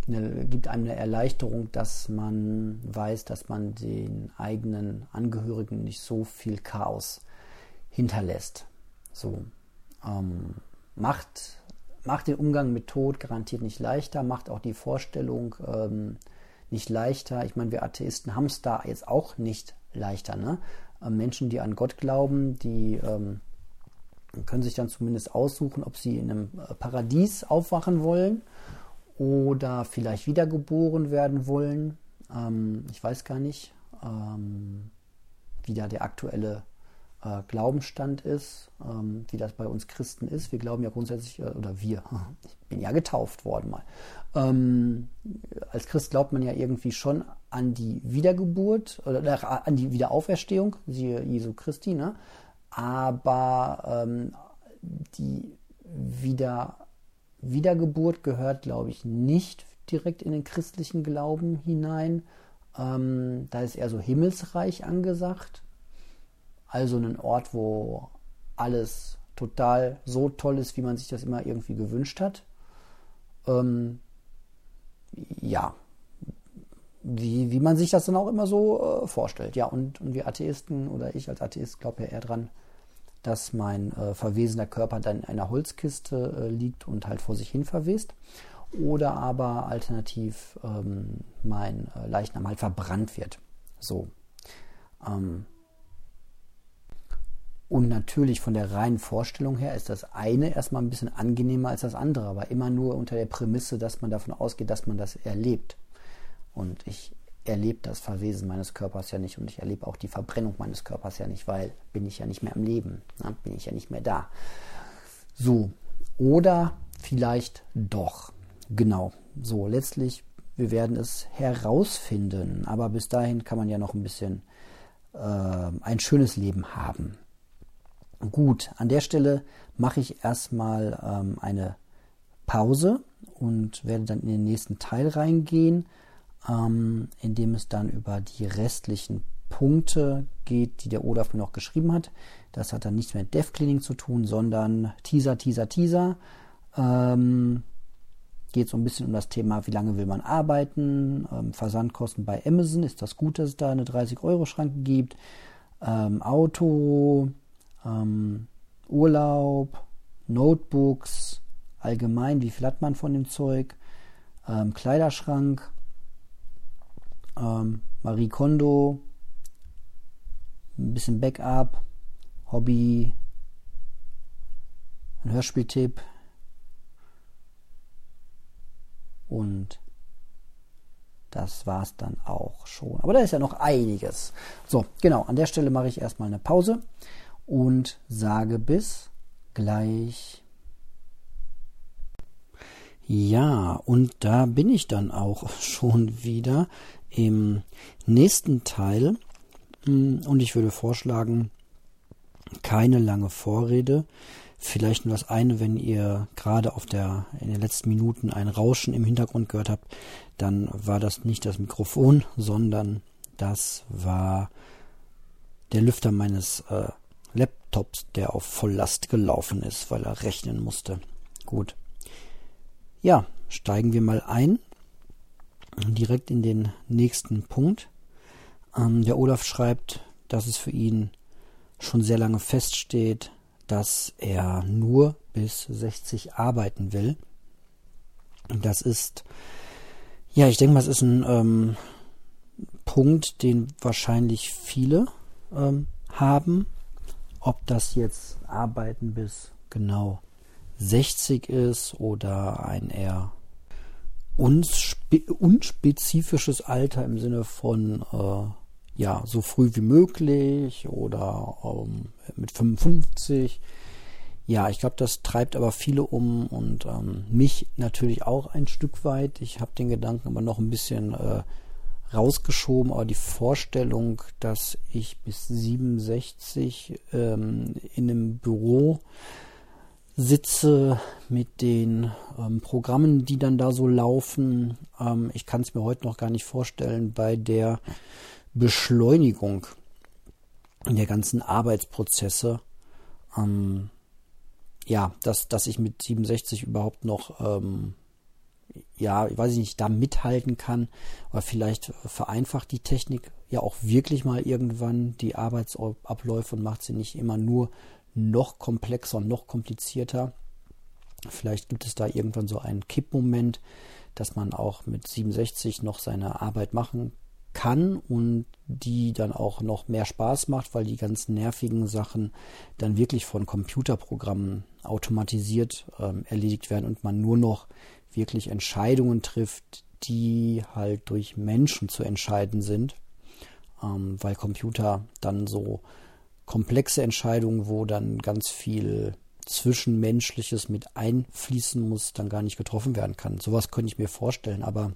eine, gibt einem eine Erleichterung, dass man weiß, dass man den eigenen Angehörigen nicht so viel Chaos hinterlässt. So ähm, macht, macht den Umgang mit Tod garantiert nicht leichter, macht auch die Vorstellung ähm, nicht leichter. Ich meine, wir Atheisten haben es da jetzt auch nicht leichter. Ne? Ähm, Menschen, die an Gott glauben, die ähm, können sich dann zumindest aussuchen, ob sie in einem äh, Paradies aufwachen wollen oder vielleicht wiedergeboren werden wollen. Ähm, ich weiß gar nicht, ähm, wie da der aktuelle äh, Glaubensstand ist, ähm, wie das bei uns Christen ist. Wir glauben ja grundsätzlich, äh, oder wir, <laughs> ich bin ja getauft worden mal. Ähm, als Christ glaubt man ja irgendwie schon an die Wiedergeburt oder an die Wiederauferstehung, siehe Jesu Christi, ne? Aber ähm, die Wieder, Wiedergeburt gehört, glaube ich, nicht direkt in den christlichen Glauben hinein. Ähm, da ist eher so Himmelsreich angesagt. Also ein Ort, wo alles total so toll ist, wie man sich das immer irgendwie gewünscht hat. Ähm, ja, wie, wie man sich das dann auch immer so äh, vorstellt. Ja, und, und wir Atheisten oder ich als Atheist glaube ja eher dran, dass mein äh, verwesener Körper dann in einer Holzkiste äh, liegt und halt vor sich hin verwest. Oder aber alternativ ähm, mein äh, Leichnam halt verbrannt wird. So. Ähm, und natürlich von der reinen Vorstellung her ist das eine erstmal ein bisschen angenehmer als das andere, aber immer nur unter der Prämisse, dass man davon ausgeht, dass man das erlebt. Und ich erlebe das Verwesen meines Körpers ja nicht und ich erlebe auch die Verbrennung meines Körpers ja nicht, weil bin ich ja nicht mehr am Leben, ne? bin ich ja nicht mehr da. So, oder vielleicht doch. Genau, so letztlich, wir werden es herausfinden, aber bis dahin kann man ja noch ein bisschen äh, ein schönes Leben haben. Gut, an der Stelle mache ich erstmal ähm, eine Pause und werde dann in den nächsten Teil reingehen ähm, in dem es dann über die restlichen Punkte geht, die der Olaf mir noch geschrieben hat. Das hat dann nichts mehr mit Dev Cleaning zu tun, sondern Teaser, Teaser, Teaser. Ähm, geht so ein bisschen um das Thema, wie lange will man arbeiten, ähm, Versandkosten bei Amazon, ist das gut, dass es da eine 30-Euro-Schranke gibt, ähm, Auto, ähm, Urlaub, Notebooks, allgemein, wie viel hat man von dem Zeug, ähm, Kleiderschrank, ähm, Marie Kondo, ein bisschen Backup, Hobby, ein Hörspieltipp und das war's dann auch schon. Aber da ist ja noch einiges. So, genau, an der Stelle mache ich erstmal eine Pause und sage bis gleich. Ja, und da bin ich dann auch <laughs> schon wieder im nächsten Teil. Hm, und ich würde vorschlagen, keine lange Vorrede. Vielleicht nur das eine, wenn ihr gerade auf der, in den letzten Minuten ein Rauschen im Hintergrund gehört habt, dann war das nicht das Mikrofon, sondern das war der Lüfter meines äh, Laptops, der auf Volllast gelaufen ist, weil er rechnen musste. Gut. Ja, steigen wir mal ein direkt in den nächsten Punkt. Ähm, der Olaf schreibt, dass es für ihn schon sehr lange feststeht, dass er nur bis 60 arbeiten will. Das ist, ja, ich denke mal, es ist ein ähm, Punkt, den wahrscheinlich viele ähm, haben. Ob das jetzt Arbeiten bis genau 60 ist oder ein eher unspe unspezifisches Alter im Sinne von äh, ja so früh wie möglich oder ähm, mit 55. Ja, ich glaube, das treibt aber viele um und ähm, mich natürlich auch ein Stück weit. Ich habe den Gedanken aber noch ein bisschen äh, rausgeschoben, aber die Vorstellung, dass ich bis 67 ähm, in einem Büro sitze mit den ähm, Programmen, die dann da so laufen. Ähm, ich kann es mir heute noch gar nicht vorstellen, bei der Beschleunigung der ganzen Arbeitsprozesse. Ähm, ja, dass, dass ich mit 67 überhaupt noch, ähm, ja, ich weiß nicht, da mithalten kann. Aber vielleicht vereinfacht die Technik ja auch wirklich mal irgendwann die Arbeitsabläufe und macht sie nicht immer nur noch komplexer und noch komplizierter. Vielleicht gibt es da irgendwann so einen Kippmoment, dass man auch mit 67 noch seine Arbeit machen kann und die dann auch noch mehr Spaß macht, weil die ganzen nervigen Sachen dann wirklich von Computerprogrammen automatisiert ähm, erledigt werden und man nur noch wirklich Entscheidungen trifft, die halt durch Menschen zu entscheiden sind, ähm, weil Computer dann so komplexe Entscheidungen, wo dann ganz viel Zwischenmenschliches mit einfließen muss, dann gar nicht getroffen werden kann. Sowas könnte ich mir vorstellen, aber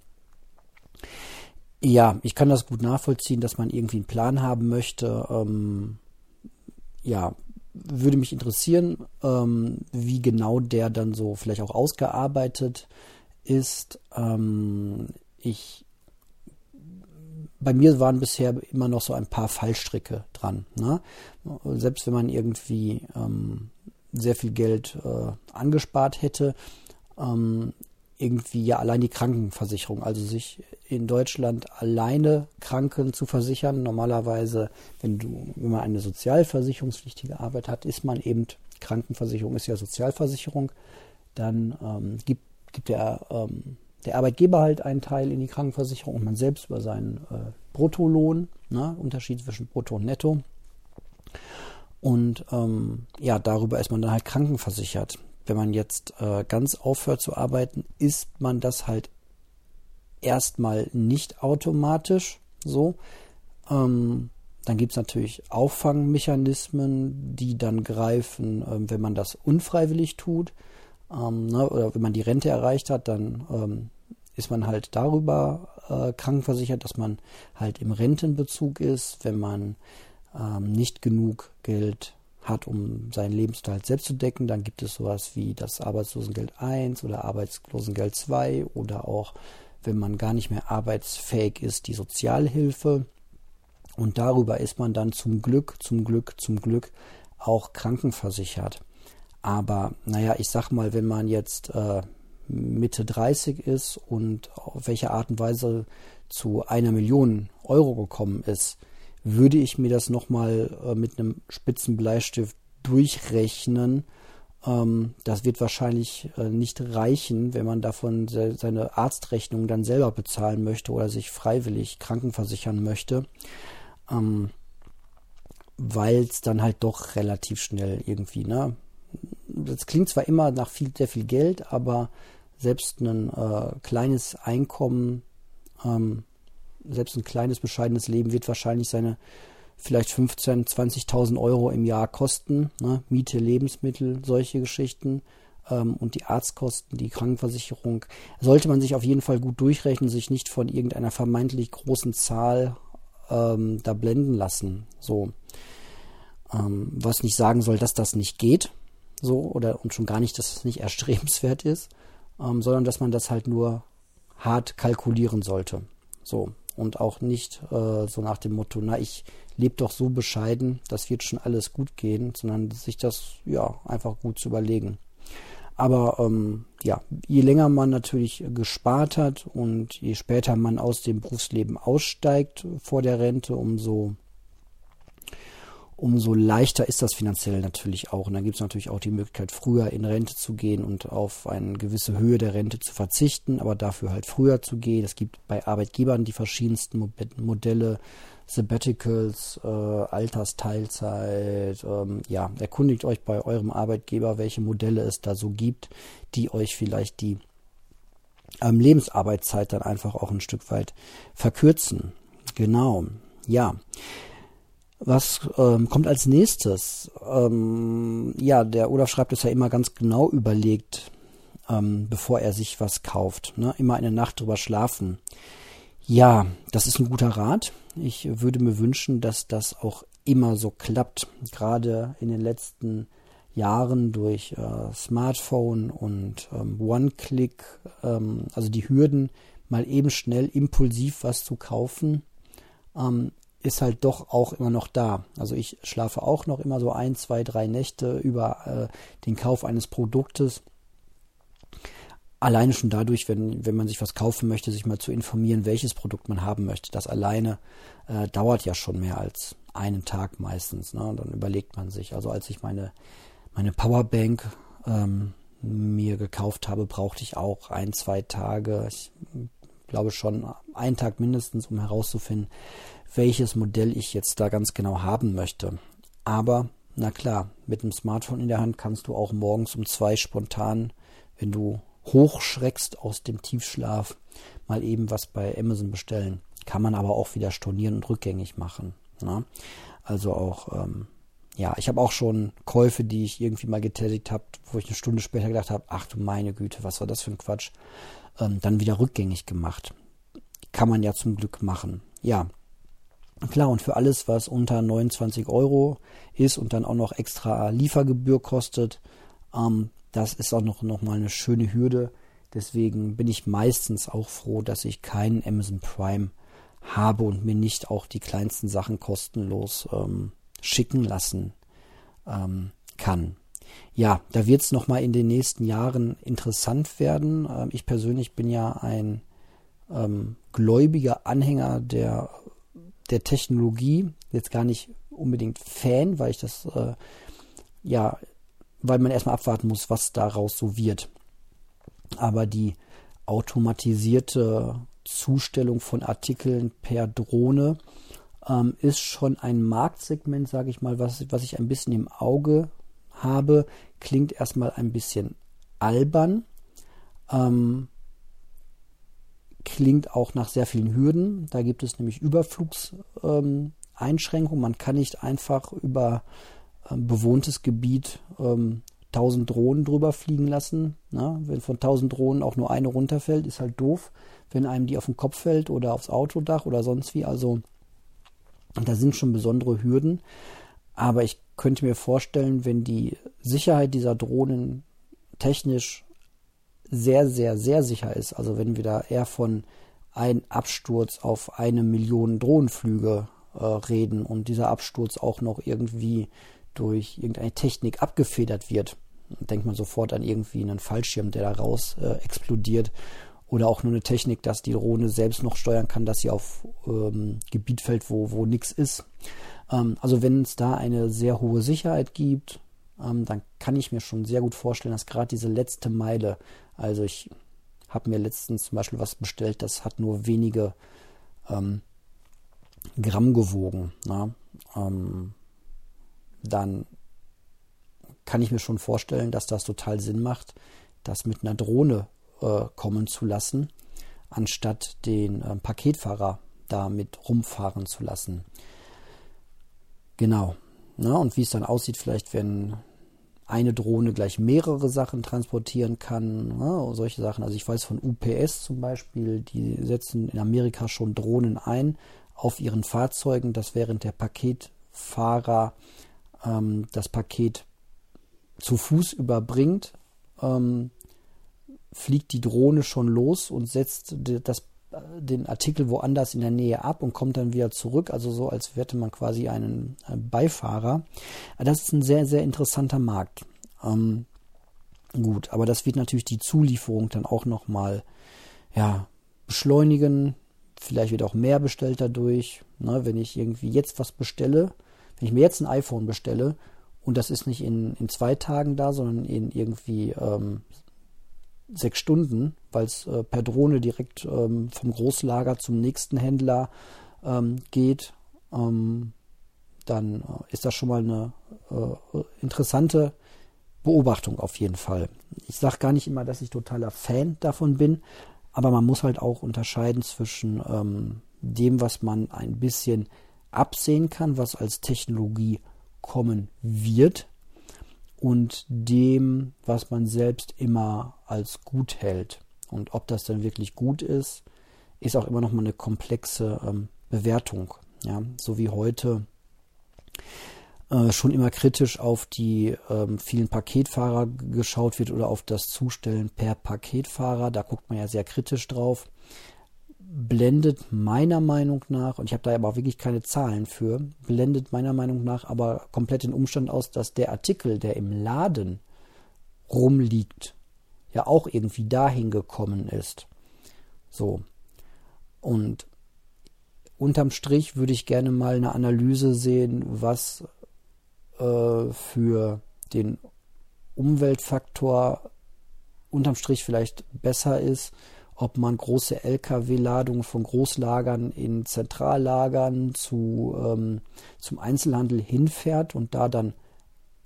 ja, ich kann das gut nachvollziehen, dass man irgendwie einen Plan haben möchte. Ähm, ja, würde mich interessieren, ähm, wie genau der dann so vielleicht auch ausgearbeitet ist. Ähm, ich bei mir waren bisher immer noch so ein paar Fallstricke dran. Ne? Selbst wenn man irgendwie ähm, sehr viel Geld äh, angespart hätte, ähm, irgendwie ja allein die Krankenversicherung, also sich in Deutschland alleine Kranken zu versichern. Normalerweise, wenn du, wenn man eine sozialversicherungspflichtige Arbeit hat, ist man eben Krankenversicherung ist ja Sozialversicherung. Dann ähm, gibt, gibt der, ähm, der Arbeitgeber halt einen Teil in die Krankenversicherung und man selbst über seinen äh, Bruttolohn, ne, Unterschied zwischen Brutto und Netto. Und ähm, ja, darüber ist man dann halt krankenversichert. Wenn man jetzt äh, ganz aufhört zu arbeiten, ist man das halt erstmal nicht automatisch so. Ähm, dann gibt es natürlich Auffangmechanismen, die dann greifen, ähm, wenn man das unfreiwillig tut. Ähm, ne, oder wenn man die Rente erreicht hat, dann ähm, ist man halt darüber äh, krankenversichert, dass man halt im Rentenbezug ist, wenn man ähm, nicht genug Geld hat, um seinen Lebensunterhalt selbst zu decken, dann gibt es sowas wie das Arbeitslosengeld 1 oder Arbeitslosengeld 2 oder auch, wenn man gar nicht mehr arbeitsfähig ist, die Sozialhilfe. Und darüber ist man dann zum Glück, zum Glück, zum Glück auch krankenversichert. Aber naja, ich sag mal, wenn man jetzt äh, Mitte 30 ist und auf welche Art und Weise zu einer Million Euro gekommen ist, würde ich mir das nochmal äh, mit einem spitzen Bleistift durchrechnen. Ähm, das wird wahrscheinlich äh, nicht reichen, wenn man davon se seine Arztrechnung dann selber bezahlen möchte oder sich freiwillig krankenversichern möchte. Ähm, weil es dann halt doch relativ schnell irgendwie, ne? Das klingt zwar immer nach viel, sehr viel Geld, aber selbst ein äh, kleines Einkommen ähm, selbst ein kleines, bescheidenes Leben wird wahrscheinlich seine vielleicht 15, 20.000 Euro im Jahr kosten. Ne? Miete, Lebensmittel, solche Geschichten ähm, und die Arztkosten, die Krankenversicherung. Sollte man sich auf jeden Fall gut durchrechnen, sich nicht von irgendeiner vermeintlich großen Zahl ähm, da blenden lassen. So. Ähm, was nicht sagen soll, dass das nicht geht. So, oder und schon gar nicht, dass es nicht <laughs> erstrebenswert ist, ähm, sondern dass man das halt nur hart kalkulieren sollte. So und auch nicht äh, so nach dem Motto, na, ich lebe doch so bescheiden, das wird schon alles gut gehen, sondern sich das ja einfach gut zu überlegen. Aber ähm, ja, je länger man natürlich gespart hat und je später man aus dem Berufsleben aussteigt vor der Rente, umso umso leichter ist das finanziell natürlich auch. Und dann gibt es natürlich auch die Möglichkeit, früher in Rente zu gehen und auf eine gewisse Höhe der Rente zu verzichten, aber dafür halt früher zu gehen. Es gibt bei Arbeitgebern die verschiedensten Modelle, Sabbaticals, äh, Altersteilzeit. Ähm, ja, erkundigt euch bei eurem Arbeitgeber, welche Modelle es da so gibt, die euch vielleicht die ähm, Lebensarbeitszeit dann einfach auch ein Stück weit verkürzen. Genau. Ja. Was ähm, kommt als nächstes? Ähm, ja, der Olaf schreibt es ja immer ganz genau überlegt, ähm, bevor er sich was kauft. Ne? Immer eine Nacht drüber schlafen. Ja, das ist ein guter Rat. Ich würde mir wünschen, dass das auch immer so klappt. Gerade in den letzten Jahren durch äh, Smartphone und ähm, One-Click, ähm, also die Hürden, mal eben schnell impulsiv was zu kaufen, ähm, ist halt doch auch immer noch da. Also ich schlafe auch noch immer so ein, zwei, drei Nächte über äh, den Kauf eines Produktes. Alleine schon dadurch, wenn, wenn man sich was kaufen möchte, sich mal zu informieren, welches Produkt man haben möchte. Das alleine äh, dauert ja schon mehr als einen Tag meistens. Ne? Und dann überlegt man sich. Also als ich meine, meine Powerbank ähm, mir gekauft habe, brauchte ich auch ein, zwei Tage. Ich glaube schon einen Tag mindestens, um herauszufinden, welches Modell ich jetzt da ganz genau haben möchte. Aber, na klar, mit dem Smartphone in der Hand kannst du auch morgens um zwei spontan, wenn du hochschreckst aus dem Tiefschlaf, mal eben was bei Amazon bestellen. Kann man aber auch wieder stornieren und rückgängig machen. Ne? Also auch, ähm, ja, ich habe auch schon Käufe, die ich irgendwie mal getätigt habe, wo ich eine Stunde später gedacht habe, ach du meine Güte, was war das für ein Quatsch, ähm, dann wieder rückgängig gemacht. Kann man ja zum Glück machen. Ja, Klar, und für alles, was unter 29 Euro ist und dann auch noch extra Liefergebühr kostet, ähm, das ist auch noch, noch mal eine schöne Hürde. Deswegen bin ich meistens auch froh, dass ich keinen Amazon Prime habe und mir nicht auch die kleinsten Sachen kostenlos ähm, schicken lassen ähm, kann. Ja, da wird es nochmal in den nächsten Jahren interessant werden. Ähm, ich persönlich bin ja ein ähm, gläubiger Anhänger der, der Technologie, jetzt gar nicht unbedingt Fan, weil ich das, äh, ja, weil man erstmal abwarten muss, was daraus so wird. Aber die automatisierte Zustellung von Artikeln per Drohne ähm, ist schon ein Marktsegment, sage ich mal, was, was ich ein bisschen im Auge habe. Klingt erstmal ein bisschen albern. Ähm, klingt auch nach sehr vielen Hürden. Da gibt es nämlich Überflugseinschränkungen. Ähm, Man kann nicht einfach über ähm, bewohntes Gebiet ähm, 1000 Drohnen drüber fliegen lassen. Na, wenn von 1000 Drohnen auch nur eine runterfällt, ist halt doof, wenn einem die auf den Kopf fällt oder aufs Autodach oder sonst wie. Also da sind schon besondere Hürden. Aber ich könnte mir vorstellen, wenn die Sicherheit dieser Drohnen technisch sehr, sehr, sehr sicher ist, also wenn wir da eher von einem Absturz auf eine Million Drohnenflüge äh, reden und dieser Absturz auch noch irgendwie durch irgendeine Technik abgefedert wird, denkt man sofort an irgendwie einen Fallschirm, der da raus äh, explodiert oder auch nur eine Technik, dass die Drohne selbst noch steuern kann, dass sie auf ähm, Gebiet fällt, wo, wo nichts ist. Ähm, also wenn es da eine sehr hohe Sicherheit gibt, ähm, dann kann ich mir schon sehr gut vorstellen, dass gerade diese letzte Meile, also ich habe mir letztens zum Beispiel was bestellt, das hat nur wenige ähm, Gramm gewogen. Na? Ähm, dann kann ich mir schon vorstellen, dass das total Sinn macht, das mit einer Drohne äh, kommen zu lassen, anstatt den äh, Paketfahrer damit rumfahren zu lassen. Genau. Na, ne? und wie es dann aussieht, vielleicht wenn eine Drohne gleich mehrere Sachen transportieren kann, ne, solche Sachen. Also ich weiß von UPS zum Beispiel, die setzen in Amerika schon Drohnen ein auf ihren Fahrzeugen, dass während der Paketfahrer ähm, das Paket zu Fuß überbringt, ähm, fliegt die Drohne schon los und setzt das, den Artikel woanders in der Nähe ab und kommt dann wieder zurück. Also so, als hätte man quasi einen Beifahrer. Das ist ein sehr, sehr interessanter Markt. Ähm, gut, aber das wird natürlich die Zulieferung dann auch nochmal ja, beschleunigen. Vielleicht wird auch mehr bestellt dadurch. Ne, wenn ich irgendwie jetzt was bestelle, wenn ich mir jetzt ein iPhone bestelle und das ist nicht in, in zwei Tagen da, sondern in irgendwie ähm, sechs Stunden, weil es äh, per Drohne direkt ähm, vom Großlager zum nächsten Händler ähm, geht, ähm, dann äh, ist das schon mal eine äh, interessante Beobachtung auf jeden Fall. Ich sage gar nicht immer, dass ich totaler Fan davon bin, aber man muss halt auch unterscheiden zwischen ähm, dem, was man ein bisschen absehen kann, was als Technologie kommen wird, und dem, was man selbst immer als gut hält. Und ob das dann wirklich gut ist, ist auch immer noch mal eine komplexe ähm, Bewertung. Ja, so wie heute äh, schon immer kritisch auf die ähm, vielen Paketfahrer geschaut wird oder auf das Zustellen per Paketfahrer. Da guckt man ja sehr kritisch drauf blendet meiner Meinung nach, und ich habe da aber auch wirklich keine Zahlen für, blendet meiner Meinung nach aber komplett den Umstand aus, dass der Artikel, der im Laden rumliegt, ja auch irgendwie dahin gekommen ist. So. Und unterm Strich würde ich gerne mal eine Analyse sehen, was äh, für den Umweltfaktor unterm Strich vielleicht besser ist ob man große Lkw-Ladungen von Großlagern in Zentrallagern zu, ähm, zum Einzelhandel hinfährt und da dann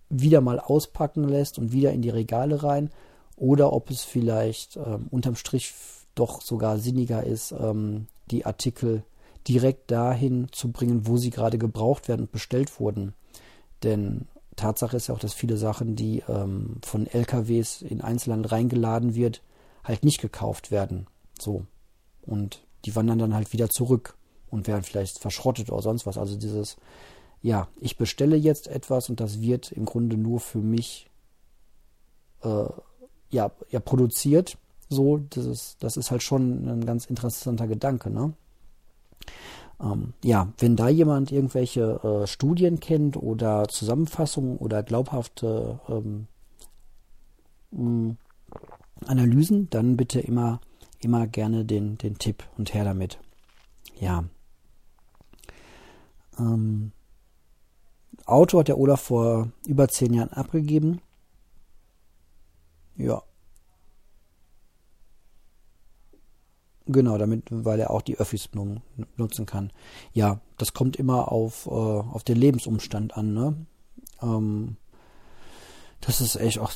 wieder mal auspacken lässt und wieder in die Regale rein oder ob es vielleicht ähm, unterm Strich doch sogar sinniger ist, ähm, die Artikel direkt dahin zu bringen, wo sie gerade gebraucht werden und bestellt wurden. Denn Tatsache ist ja auch, dass viele Sachen, die ähm, von LKWs in Einzelhandel reingeladen wird, halt nicht gekauft werden. So. Und die wandern dann halt wieder zurück und werden vielleicht verschrottet oder sonst was. Also dieses, ja, ich bestelle jetzt etwas und das wird im Grunde nur für mich äh, ja, ja, produziert. So, das ist, das ist halt schon ein ganz interessanter Gedanke, ne? Ähm, ja, wenn da jemand irgendwelche äh, Studien kennt oder Zusammenfassungen oder glaubhafte ähm, Analysen, dann bitte immer immer gerne den, den Tipp und her damit. Ja. Ähm, Auto hat der Olaf vor über zehn Jahren abgegeben. Ja. Genau, damit, weil er auch die Öffis nutzen kann. Ja, das kommt immer auf, äh, auf den Lebensumstand an, ne? Ähm, das ist echt auch,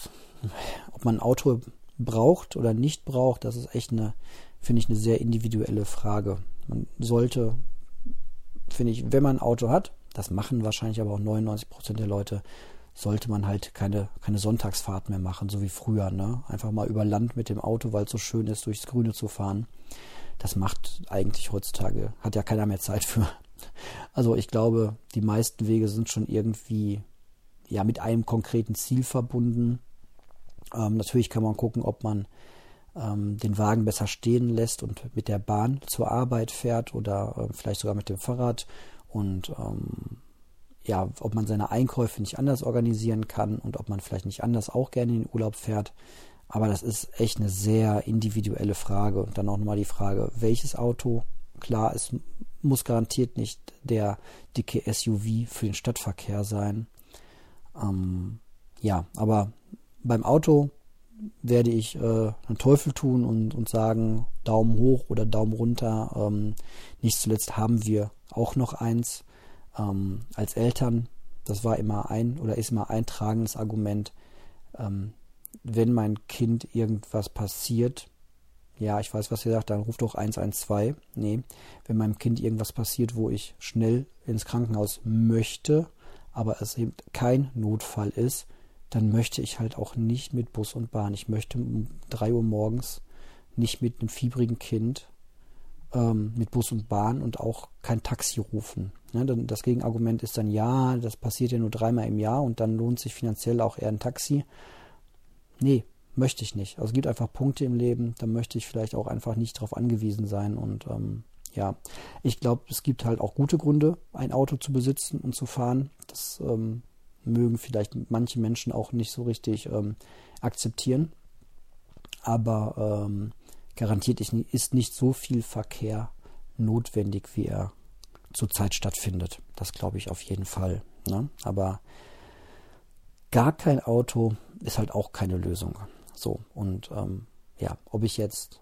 ob man ein Auto braucht oder nicht braucht, das ist echt eine, finde ich, eine sehr individuelle Frage. Man sollte, finde ich, wenn man ein Auto hat, das machen wahrscheinlich aber auch 99 Prozent der Leute, sollte man halt keine, keine Sonntagsfahrt mehr machen, so wie früher, ne? Einfach mal über Land mit dem Auto, weil es so schön ist, durchs Grüne zu fahren. Das macht eigentlich heutzutage, hat ja keiner mehr Zeit für. Also ich glaube, die meisten Wege sind schon irgendwie ja mit einem konkreten Ziel verbunden. Ähm, natürlich kann man gucken, ob man ähm, den Wagen besser stehen lässt und mit der Bahn zur Arbeit fährt oder äh, vielleicht sogar mit dem Fahrrad und ähm, ja, ob man seine Einkäufe nicht anders organisieren kann und ob man vielleicht nicht anders auch gerne in den Urlaub fährt. Aber das ist echt eine sehr individuelle Frage. Und dann auch nochmal die Frage, welches Auto? Klar, es muss garantiert nicht der dicke SUV für den Stadtverkehr sein. Ähm, ja, aber beim Auto werde ich äh, einen Teufel tun und, und sagen, Daumen hoch oder Daumen runter. Ähm, nicht zuletzt haben wir auch noch eins ähm, als Eltern. Das war immer ein oder ist immer ein tragendes Argument. Ähm, wenn mein Kind irgendwas passiert, ja, ich weiß, was ihr sagt, dann ruft doch 112. Nee, wenn meinem Kind irgendwas passiert, wo ich schnell ins Krankenhaus möchte, aber es eben kein Notfall ist, dann möchte ich halt auch nicht mit Bus und Bahn. Ich möchte um 3 Uhr morgens nicht mit einem fiebrigen Kind ähm, mit Bus und Bahn und auch kein Taxi rufen. Ne, das Gegenargument ist dann, ja, das passiert ja nur dreimal im Jahr und dann lohnt sich finanziell auch eher ein Taxi. Nee, möchte ich nicht. Also es gibt einfach Punkte im Leben, da möchte ich vielleicht auch einfach nicht darauf angewiesen sein und ähm, ja, ich glaube, es gibt halt auch gute Gründe, ein Auto zu besitzen und zu fahren. Das ähm, mögen vielleicht manche Menschen auch nicht so richtig ähm, akzeptieren. Aber ähm, garantiert ist nicht so viel Verkehr notwendig, wie er zurzeit stattfindet. Das glaube ich auf jeden Fall. Ne? Aber gar kein Auto ist halt auch keine Lösung. So, und ähm, ja, ob ich jetzt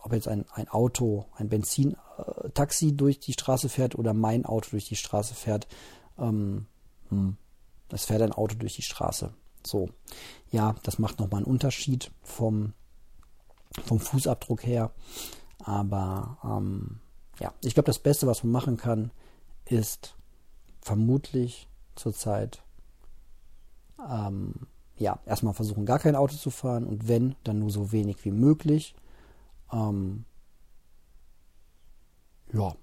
ob jetzt ein, ein Auto, ein Benzin-Taxi durch die Straße fährt oder mein Auto durch die Straße fährt, ähm, hm, es fährt ein Auto durch die Straße. So, ja, das macht nochmal einen Unterschied vom, vom Fußabdruck her. Aber ähm, ja, ich glaube, das Beste, was man machen kann, ist vermutlich zurzeit ähm, ja, erstmal versuchen, gar kein Auto zu fahren und wenn, dann nur so wenig wie möglich. Ähm, ja.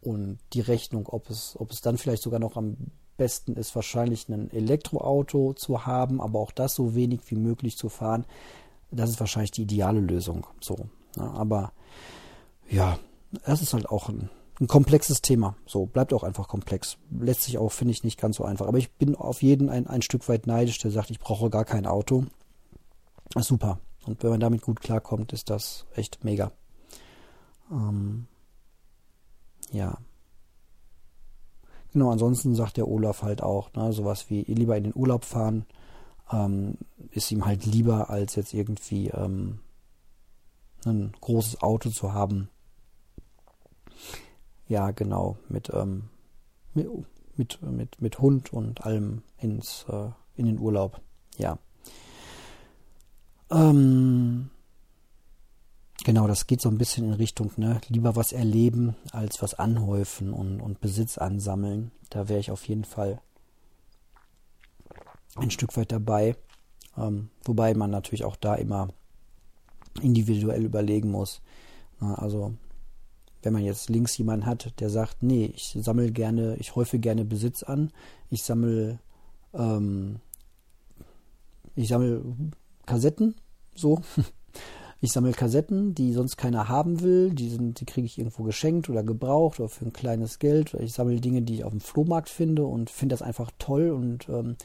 Und die Rechnung, ob es, ob es dann vielleicht sogar noch am besten ist, wahrscheinlich ein Elektroauto zu haben, aber auch das so wenig wie möglich zu fahren, das ist wahrscheinlich die ideale Lösung. So. Ne? Aber ja, das ist halt auch ein, ein komplexes Thema. So, bleibt auch einfach komplex. Lässt sich auch, finde ich, nicht ganz so einfach. Aber ich bin auf jeden ein, ein Stück weit neidisch, der sagt, ich brauche gar kein Auto. Ist super. Und wenn man damit gut klarkommt, ist das echt mega. Ähm, ja. Genau, ansonsten sagt der Olaf halt auch, ne, sowas wie lieber in den Urlaub fahren, ähm, ist ihm halt lieber, als jetzt irgendwie ähm, ein großes Auto zu haben. Ja, genau, mit, ähm, mit, mit, mit, mit Hund und allem ins, äh, in den Urlaub. Ja. Ähm, genau, das geht so ein bisschen in Richtung, ne, lieber was erleben als was anhäufen und, und Besitz ansammeln. Da wäre ich auf jeden Fall ein Stück weit dabei. Ähm, wobei man natürlich auch da immer individuell überlegen muss. Na, also, wenn man jetzt links jemanden hat, der sagt, nee, ich sammle gerne, ich häufe gerne Besitz an, ich sammle, ähm, ich sammle Kassetten, so. <laughs> Ich sammle Kassetten, die sonst keiner haben will. Die, sind, die kriege ich irgendwo geschenkt oder gebraucht oder für ein kleines Geld. Ich sammle Dinge, die ich auf dem Flohmarkt finde und finde das einfach toll und ähm,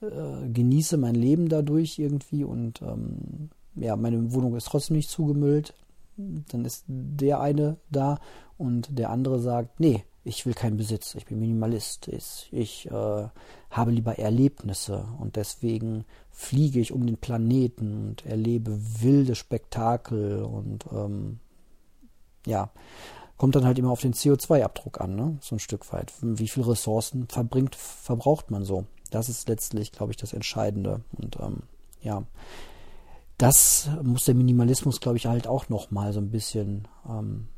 äh, genieße mein Leben dadurch irgendwie. Und ähm, ja, meine Wohnung ist trotzdem nicht zugemüllt. Dann ist der eine da und der andere sagt, nee, ich will keinen Besitz, ich bin Minimalist, ich, ich äh, habe lieber Erlebnisse und deswegen fliege ich um den Planeten und erlebe wilde Spektakel und ähm, ja, kommt dann halt immer auf den CO2-Abdruck an, ne? so ein Stück weit. Wie viel Ressourcen verbringt, verbraucht man so? Das ist letztlich, glaube ich, das Entscheidende. Und ähm, ja, das muss der Minimalismus, glaube ich, halt auch noch mal so ein bisschen ähm,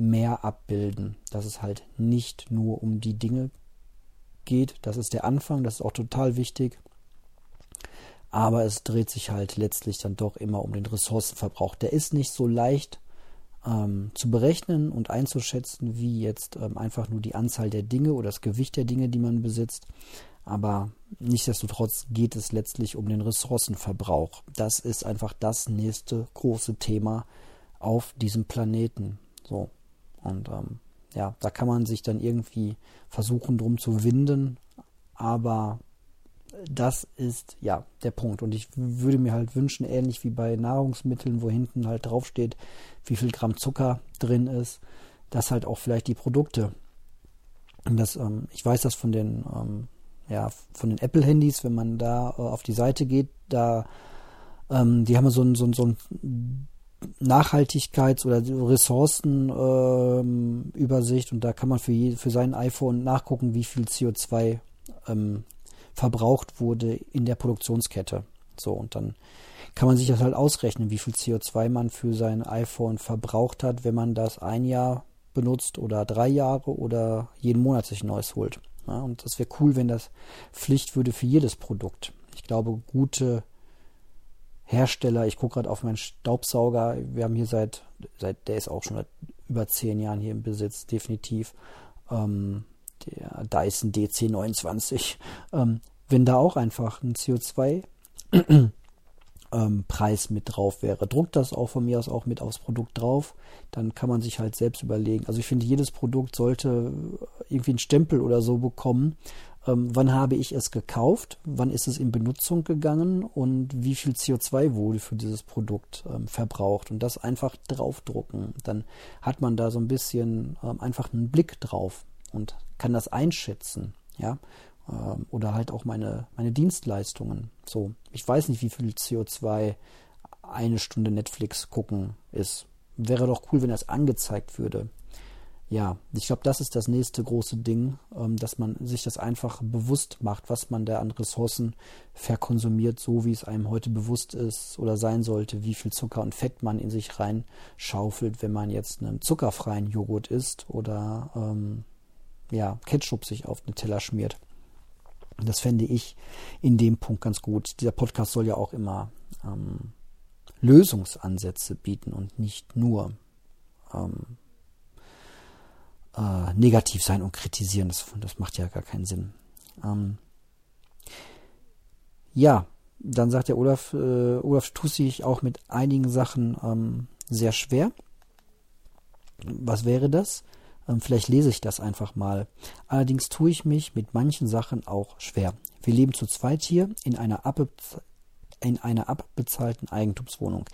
mehr abbilden, dass es halt nicht nur um die Dinge geht. Das ist der Anfang, das ist auch total wichtig. Aber es dreht sich halt letztlich dann doch immer um den Ressourcenverbrauch. Der ist nicht so leicht ähm, zu berechnen und einzuschätzen, wie jetzt ähm, einfach nur die Anzahl der Dinge oder das Gewicht der Dinge, die man besitzt. Aber nichtsdestotrotz geht es letztlich um den Ressourcenverbrauch. Das ist einfach das nächste große Thema auf diesem Planeten. So. Und ähm, ja, da kann man sich dann irgendwie versuchen, drum zu winden. Aber das ist ja der Punkt. Und ich würde mir halt wünschen, ähnlich wie bei Nahrungsmitteln, wo hinten halt draufsteht, wie viel Gramm Zucker drin ist, dass halt auch vielleicht die Produkte. Und das, ähm, ich weiß das von den, ähm, ja, von den Apple-Handys, wenn man da äh, auf die Seite geht, da, ähm, die haben so ein, so ein, so ein Nachhaltigkeits- oder Ressourcenübersicht ähm, und da kann man für, je, für sein iPhone nachgucken, wie viel CO2 ähm, verbraucht wurde in der Produktionskette. So, und dann kann man sich das halt ausrechnen, wie viel CO2 man für sein iPhone verbraucht hat, wenn man das ein Jahr benutzt oder drei Jahre oder jeden Monat sich neues holt. Ja, und das wäre cool, wenn das Pflicht würde für jedes Produkt. Ich glaube, gute Hersteller, ich gucke gerade auf meinen Staubsauger, wir haben hier seit, seit, der ist auch schon seit über zehn Jahren hier im Besitz, definitiv. Ähm, der Dyson DC29, ähm, wenn da auch einfach ein CO2 ähm, Preis mit drauf wäre, druckt das auch von mir aus auch mit aufs Produkt drauf, dann kann man sich halt selbst überlegen. Also ich finde, jedes Produkt sollte irgendwie einen Stempel oder so bekommen. Ähm, wann habe ich es gekauft? Wann ist es in Benutzung gegangen? Und wie viel CO2 wurde für dieses Produkt ähm, verbraucht? Und das einfach draufdrucken. Dann hat man da so ein bisschen ähm, einfach einen Blick drauf und kann das einschätzen, ja, ähm, oder halt auch meine, meine Dienstleistungen. So, ich weiß nicht, wie viel CO2 eine Stunde Netflix gucken ist. Wäre doch cool, wenn das angezeigt würde. Ja, ich glaube, das ist das nächste große Ding, ähm, dass man sich das einfach bewusst macht, was man da an Ressourcen verkonsumiert, so wie es einem heute bewusst ist oder sein sollte, wie viel Zucker und Fett man in sich reinschaufelt, wenn man jetzt einen zuckerfreien Joghurt isst oder ähm, ja, Ketchup sich auf den Teller schmiert. Das fände ich in dem Punkt ganz gut. Dieser Podcast soll ja auch immer ähm, Lösungsansätze bieten und nicht nur ähm, äh, negativ sein und kritisieren. Das, das macht ja gar keinen Sinn. Ähm, ja, dann sagt der Olaf, äh, Olaf tut sich auch mit einigen Sachen ähm, sehr schwer. Was wäre das? Ähm, vielleicht lese ich das einfach mal. Allerdings tue ich mich mit manchen Sachen auch schwer. Wir leben zu zweit hier in einer, abbe in einer abbezahlten Eigentumswohnung.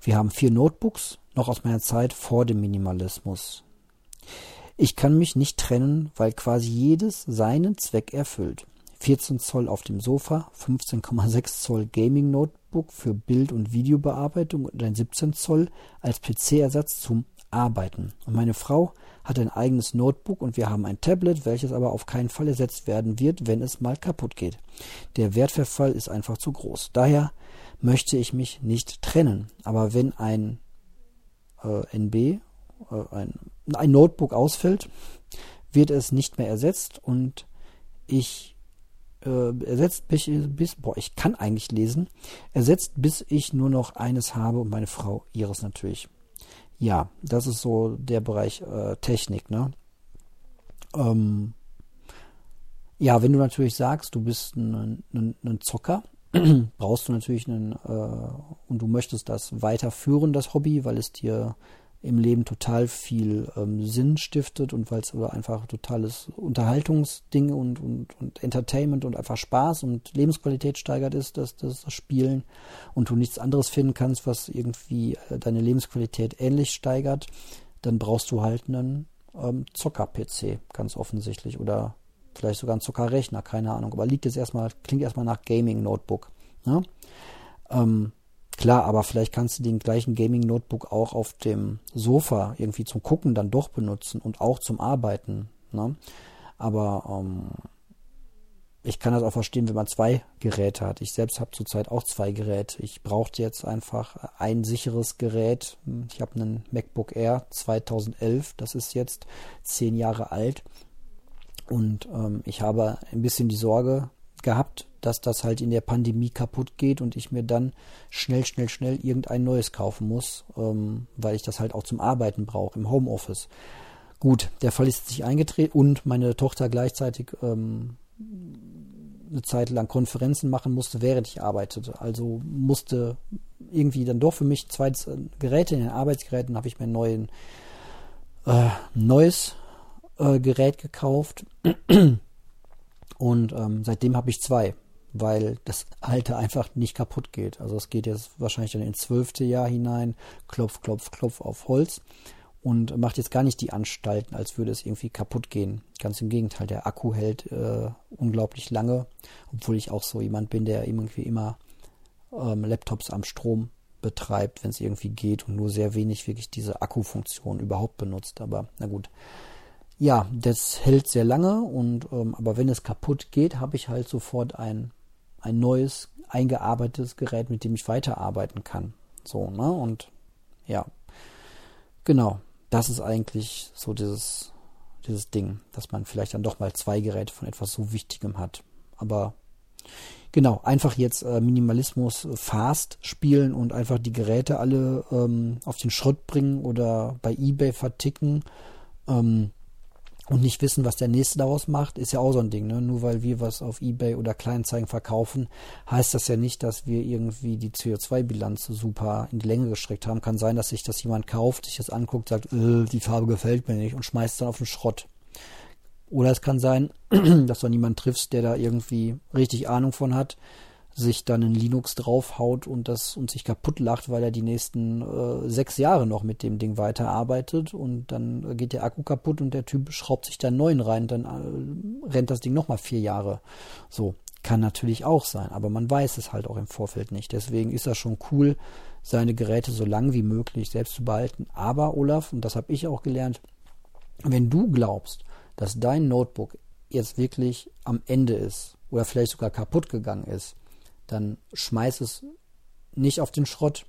Wir haben vier Notebooks, noch aus meiner Zeit vor dem Minimalismus. Ich kann mich nicht trennen, weil quasi jedes seinen Zweck erfüllt. 14 Zoll auf dem Sofa, 15,6 Zoll Gaming Notebook für Bild- und Videobearbeitung und ein 17 Zoll als PC-Ersatz zum Arbeiten. Und meine Frau hat ein eigenes Notebook und wir haben ein Tablet, welches aber auf keinen Fall ersetzt werden wird, wenn es mal kaputt geht. Der Wertverfall ist einfach zu groß. Daher möchte ich mich nicht trennen. Aber wenn ein äh, NB, ein, ein Notebook ausfällt, wird es nicht mehr ersetzt und ich äh, ersetzt bis, bis, boah, ich kann eigentlich lesen, ersetzt bis ich nur noch eines habe und meine Frau ihres natürlich. Ja, das ist so der Bereich äh, Technik, ne? Ähm, ja, wenn du natürlich sagst, du bist ein, ein, ein Zocker, <clears throat> brauchst du natürlich einen, äh, und du möchtest das weiterführen, das Hobby, weil es dir im Leben total viel ähm, Sinn stiftet und weil es aber einfach totales Unterhaltungsding und, und, und Entertainment und einfach Spaß und Lebensqualität steigert ist, dass das Spielen und du nichts anderes finden kannst, was irgendwie äh, deine Lebensqualität ähnlich steigert, dann brauchst du halt einen ähm, Zocker-PC, ganz offensichtlich, oder vielleicht sogar einen Zockerrechner, keine Ahnung. Aber liegt jetzt erstmal, klingt erstmal nach Gaming-Notebook. Ne? Ähm, Klar, aber vielleicht kannst du den gleichen Gaming-Notebook auch auf dem Sofa irgendwie zum Gucken dann doch benutzen und auch zum Arbeiten. Ne? Aber ähm, ich kann das auch verstehen, wenn man zwei Geräte hat. Ich selbst habe zurzeit auch zwei Geräte. Ich brauchte jetzt einfach ein sicheres Gerät. Ich habe einen MacBook Air 2011. Das ist jetzt zehn Jahre alt. Und ähm, ich habe ein bisschen die Sorge, gehabt, dass das halt in der Pandemie kaputt geht und ich mir dann schnell, schnell, schnell irgendein neues kaufen muss, ähm, weil ich das halt auch zum Arbeiten brauche im Homeoffice. Gut, der Fall ist sich eingetreten und meine Tochter gleichzeitig ähm, eine Zeit lang Konferenzen machen musste, während ich arbeitete. Also musste irgendwie dann doch für mich zwei Geräte in den Arbeitsgeräten habe ich mir ein äh, neues äh, Gerät gekauft. Und ähm, seitdem habe ich zwei, weil das alte einfach nicht kaputt geht. Also es geht jetzt wahrscheinlich dann ins zwölfte Jahr hinein, klopf, klopf, klopf auf Holz und macht jetzt gar nicht die Anstalten, als würde es irgendwie kaputt gehen. Ganz im Gegenteil, der Akku hält äh, unglaublich lange, obwohl ich auch so jemand bin, der irgendwie immer ähm, Laptops am Strom betreibt, wenn es irgendwie geht und nur sehr wenig wirklich diese Akkufunktion überhaupt benutzt. Aber na gut, ja, das hält sehr lange und ähm, aber wenn es kaputt geht, habe ich halt sofort ein, ein neues, eingearbeitetes Gerät, mit dem ich weiterarbeiten kann. So, ne? Und ja, genau, das ist eigentlich so dieses, dieses Ding, dass man vielleicht dann doch mal zwei Geräte von etwas so Wichtigem hat. Aber genau, einfach jetzt äh, Minimalismus fast spielen und einfach die Geräte alle ähm, auf den Schrott bringen oder bei eBay verticken. Ähm, und nicht wissen, was der nächste daraus macht, ist ja auch so ein Ding. Ne? Nur weil wir was auf eBay oder Kleinzeigen verkaufen, heißt das ja nicht, dass wir irgendwie die CO2-Bilanz super in die Länge gestreckt haben. Kann sein, dass sich das jemand kauft, sich das anguckt, sagt, äh, die Farbe gefällt mir nicht und schmeißt dann auf den Schrott. Oder es kann sein, <clears throat> dass du niemanden triffst, der da irgendwie richtig Ahnung von hat, sich dann in Linux draufhaut und das und sich kaputt lacht, weil er die nächsten äh, sechs Jahre noch mit dem Ding weiterarbeitet und dann geht der Akku kaputt und der Typ schraubt sich da einen neuen rein, dann äh, rennt das Ding nochmal vier Jahre. So, kann natürlich auch sein, aber man weiß es halt auch im Vorfeld nicht. Deswegen ist das schon cool, seine Geräte so lang wie möglich selbst zu behalten. Aber Olaf, und das habe ich auch gelernt, wenn du glaubst, dass dein Notebook jetzt wirklich am Ende ist oder vielleicht sogar kaputt gegangen ist, dann schmeiß es nicht auf den Schrott,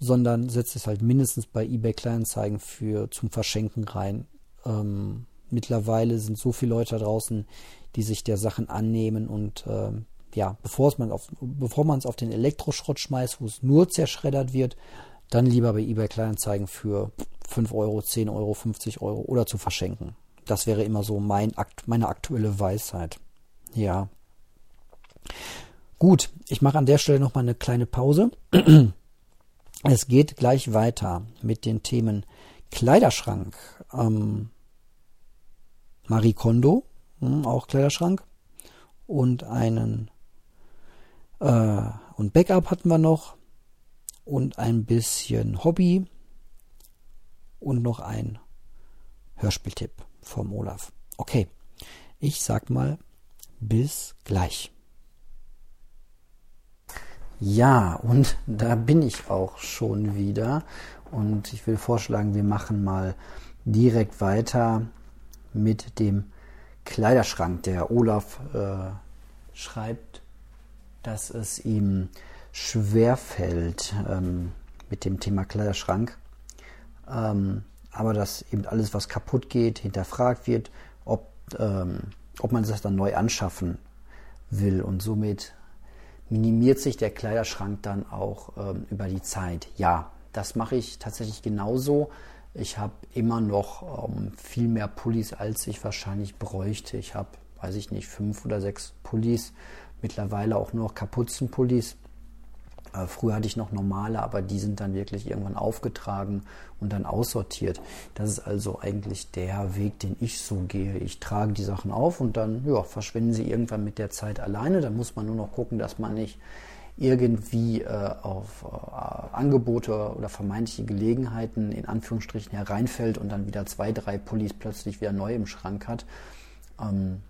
sondern setz es halt mindestens bei eBay Kleinanzeigen für zum Verschenken rein. Ähm, mittlerweile sind so viele Leute draußen, die sich der Sachen annehmen und ähm, ja, bevor man auf, bevor man es auf den Elektroschrott schmeißt, wo es nur zerschreddert wird, dann lieber bei eBay Kleinanzeigen für 5 Euro, 10 Euro, 50 Euro oder zu verschenken. Das wäre immer so mein, meine aktuelle Weisheit. Ja. Gut, ich mache an der Stelle nochmal eine kleine Pause. Es geht gleich weiter mit den Themen Kleiderschrank. Ähm, Marie Kondo, hm, auch Kleiderschrank. Und einen äh, und Backup hatten wir noch. Und ein bisschen Hobby. Und noch ein Hörspieltipp vom Olaf. Okay, ich sag mal bis gleich. Ja, und da bin ich auch schon wieder. Und ich will vorschlagen, wir machen mal direkt weiter mit dem Kleiderschrank. Der Olaf äh, schreibt, dass es ihm schwerfällt ähm, mit dem Thema Kleiderschrank. Ähm, aber dass eben alles, was kaputt geht, hinterfragt wird, ob, ähm, ob man das dann neu anschaffen will. Und somit minimiert sich der Kleiderschrank dann auch ähm, über die Zeit. Ja, das mache ich tatsächlich genauso. Ich habe immer noch ähm, viel mehr Pullis, als ich wahrscheinlich bräuchte. Ich habe, weiß ich nicht, fünf oder sechs Pullis, mittlerweile auch nur noch Kapuzenpullis. Äh, früher hatte ich noch normale, aber die sind dann wirklich irgendwann aufgetragen und dann aussortiert. Das ist also eigentlich der Weg, den ich so gehe. Ich trage die Sachen auf und dann ja, verschwinden sie irgendwann mit der Zeit alleine. Da muss man nur noch gucken, dass man nicht irgendwie äh, auf äh, Angebote oder vermeintliche Gelegenheiten in Anführungsstrichen hereinfällt und dann wieder zwei, drei Pullis plötzlich wieder neu im Schrank hat. Ähm,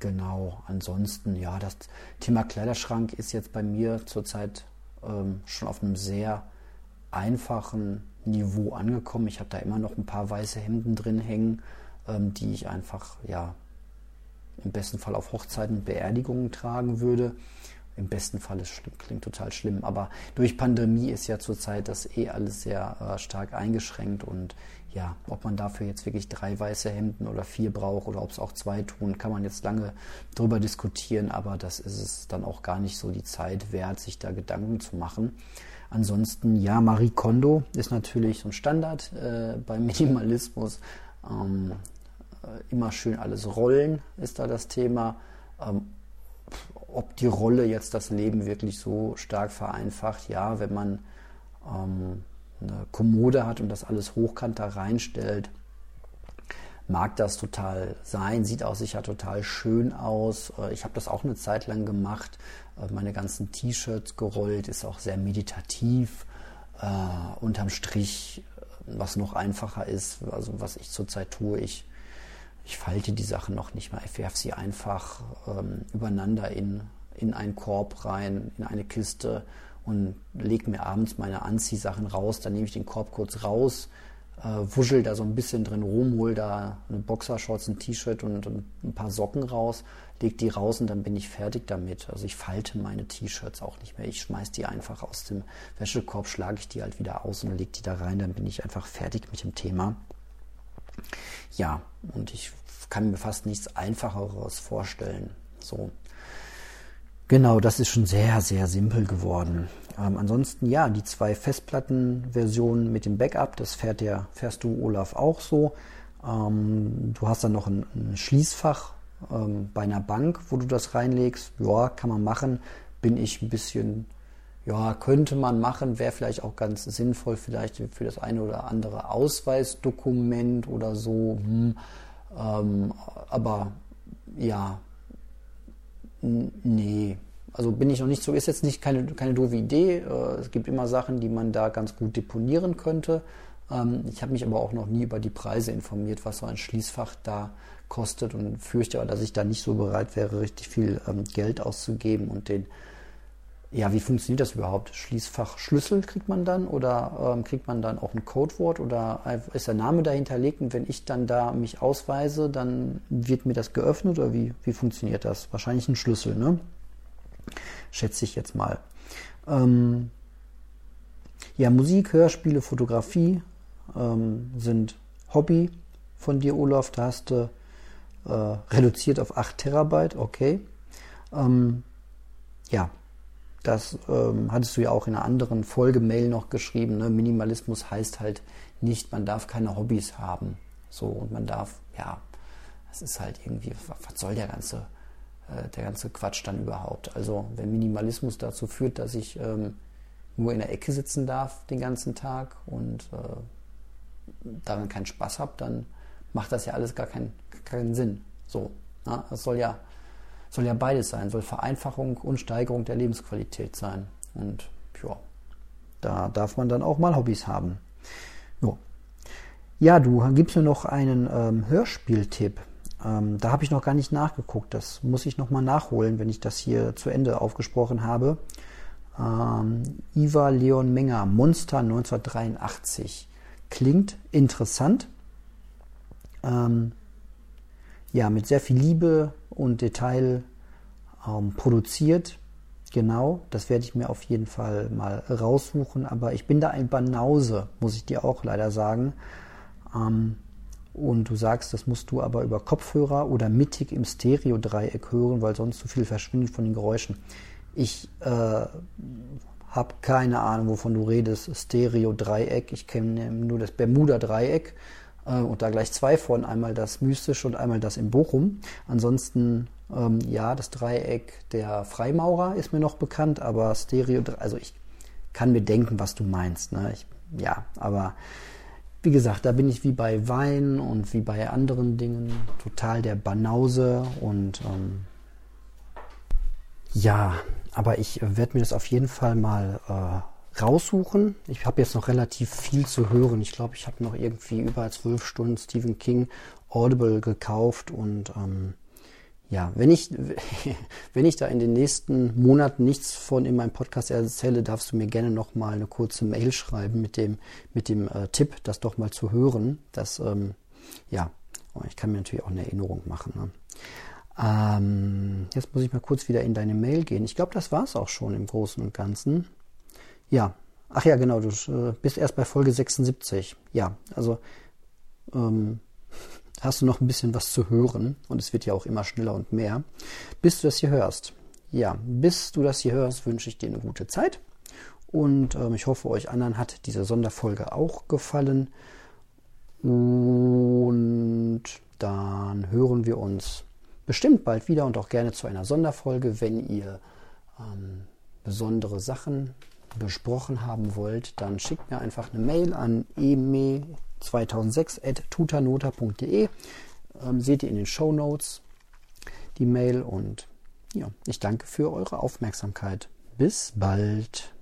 genau, ansonsten, ja, das Thema Kleiderschrank ist jetzt bei mir zurzeit ähm, schon auf einem sehr einfachen Niveau angekommen. Ich habe da immer noch ein paar weiße Hemden drin hängen, ähm, die ich einfach, ja, im besten Fall auf Hochzeiten und Beerdigungen tragen würde. Im besten Fall ist schlimm, klingt total schlimm, aber durch Pandemie ist ja zurzeit das eh alles sehr äh, stark eingeschränkt und ja, ob man dafür jetzt wirklich drei weiße Hemden oder vier braucht oder ob es auch zwei tun, kann man jetzt lange drüber diskutieren, aber das ist es dann auch gar nicht so die Zeit wert, sich da Gedanken zu machen. Ansonsten, ja, Marie Kondo ist natürlich so ein Standard äh, beim Minimalismus. Ähm, äh, immer schön alles rollen ist da das Thema. Ähm, ob die Rolle jetzt das Leben wirklich so stark vereinfacht, ja, wenn man ähm, eine Kommode hat und das alles hochkant da reinstellt, mag das total sein, sieht auch sicher total schön aus. Äh, ich habe das auch eine Zeit lang gemacht, äh, meine ganzen T-Shirts gerollt, ist auch sehr meditativ. Äh, unterm Strich, was noch einfacher ist, also was ich zurzeit tue, ich, ich falte die Sachen noch nicht mal, ich werfe sie einfach ähm, übereinander in, in einen Korb rein, in eine Kiste und lege mir abends meine Anziehsachen raus. Dann nehme ich den Korb kurz raus, äh, wuschel da so ein bisschen drin rum, hol da eine Boxershorts, ein T-Shirt und, und, ein paar Socken raus, leg die raus und dann bin ich fertig damit. Also ich falte meine T-Shirts auch nicht mehr. Ich schmeiß die einfach aus dem Wäschekorb, schlage ich die halt wieder aus und leg die da rein. Dann bin ich einfach fertig mit dem Thema. Ja, und ich kann mir fast nichts Einfacheres vorstellen. So. Genau, das ist schon sehr, sehr simpel geworden. Ähm, ansonsten, ja, die zwei Festplattenversionen mit dem Backup, das fährt der, fährst du, Olaf, auch so. Ähm, du hast dann noch ein, ein Schließfach ähm, bei einer Bank, wo du das reinlegst. Ja, kann man machen. Bin ich ein bisschen, ja, könnte man machen, wäre vielleicht auch ganz sinnvoll, vielleicht für das eine oder andere Ausweisdokument oder so. Hm. Ähm, aber ja, Nee, also bin ich noch nicht so, ist jetzt nicht keine, keine doofe Idee. Äh, es gibt immer Sachen, die man da ganz gut deponieren könnte. Ähm, ich habe mich aber auch noch nie über die Preise informiert, was so ein Schließfach da kostet und fürchte aber, dass ich da nicht so bereit wäre, richtig viel ähm, Geld auszugeben und den ja, wie funktioniert das überhaupt? Schließfachschlüssel kriegt man dann oder ähm, kriegt man dann auch ein Codewort oder ist der Name dahinterlegt und wenn ich dann da mich ausweise, dann wird mir das geöffnet oder wie, wie funktioniert das? Wahrscheinlich ein Schlüssel, ne? Schätze ich jetzt mal. Ähm, ja, Musik, Hörspiele, Fotografie ähm, sind Hobby von dir, Olaf. Da hast du äh, reduziert auf 8 Terabyte, okay. Ähm, ja, das ähm, hattest du ja auch in einer anderen Folge-Mail noch geschrieben. Ne? Minimalismus heißt halt nicht, man darf keine Hobbys haben. So, und man darf, ja, es ist halt irgendwie, was soll der ganze, äh, der ganze Quatsch dann überhaupt? Also, wenn Minimalismus dazu führt, dass ich ähm, nur in der Ecke sitzen darf den ganzen Tag und äh, daran keinen Spaß habe, dann macht das ja alles gar, kein, keinen Sinn. So, na? das soll ja soll ja beides sein, soll Vereinfachung und Steigerung der Lebensqualität sein. Und ja, da darf man dann auch mal Hobbys haben. Jo. Ja, du gibst mir noch einen ähm, Hörspieltipp. Ähm, da habe ich noch gar nicht nachgeguckt. Das muss ich nochmal nachholen, wenn ich das hier zu Ende aufgesprochen habe. Ähm, Iva Leon Menger, Monster 1983. Klingt interessant. Ähm, ja, mit sehr viel Liebe und Detail ähm, produziert. Genau, das werde ich mir auf jeden Fall mal raussuchen. Aber ich bin da ein Banause, muss ich dir auch leider sagen. Ähm, und du sagst, das musst du aber über Kopfhörer oder mittig im Stereo-Dreieck hören, weil sonst zu viel verschwindet von den Geräuschen. Ich äh, habe keine Ahnung, wovon du redest. Stereo-Dreieck. Ich kenne nur das Bermuda-Dreieck. Äh, und da gleich zwei von, einmal das Mystische und einmal das in Bochum. Ansonsten, ähm, ja, das Dreieck der Freimaurer ist mir noch bekannt, aber Stereo, also ich kann mir denken, was du meinst. Ne? Ich, ja, aber wie gesagt, da bin ich wie bei Wein und wie bei anderen Dingen total der Banause und ähm, ja, aber ich werde mir das auf jeden Fall mal äh, raussuchen. Ich habe jetzt noch relativ viel zu hören. Ich glaube, ich habe noch irgendwie über zwölf Stunden Stephen King Audible gekauft und ähm, ja, wenn ich, <laughs> wenn ich da in den nächsten Monaten nichts von in meinem Podcast erzähle, darfst du mir gerne noch mal eine kurze Mail schreiben mit dem, mit dem äh, Tipp, das doch mal zu hören. Das, ähm, ja, ich kann mir natürlich auch eine Erinnerung machen. Ne? Ähm, jetzt muss ich mal kurz wieder in deine Mail gehen. Ich glaube, das war es auch schon im Großen und Ganzen. Ja, ach ja, genau, du äh, bist erst bei Folge 76. Ja, also ähm, hast du noch ein bisschen was zu hören und es wird ja auch immer schneller und mehr, bis du das hier hörst. Ja, bis du das hier hörst, wünsche ich dir eine gute Zeit und ähm, ich hoffe, euch anderen hat diese Sonderfolge auch gefallen und dann hören wir uns bestimmt bald wieder und auch gerne zu einer Sonderfolge, wenn ihr ähm, besondere Sachen besprochen haben wollt, dann schickt mir einfach eine Mail an eme2006.tutanota.de. Ähm, seht ihr in den Show Notes die Mail und ja, ich danke für eure Aufmerksamkeit. Bis bald.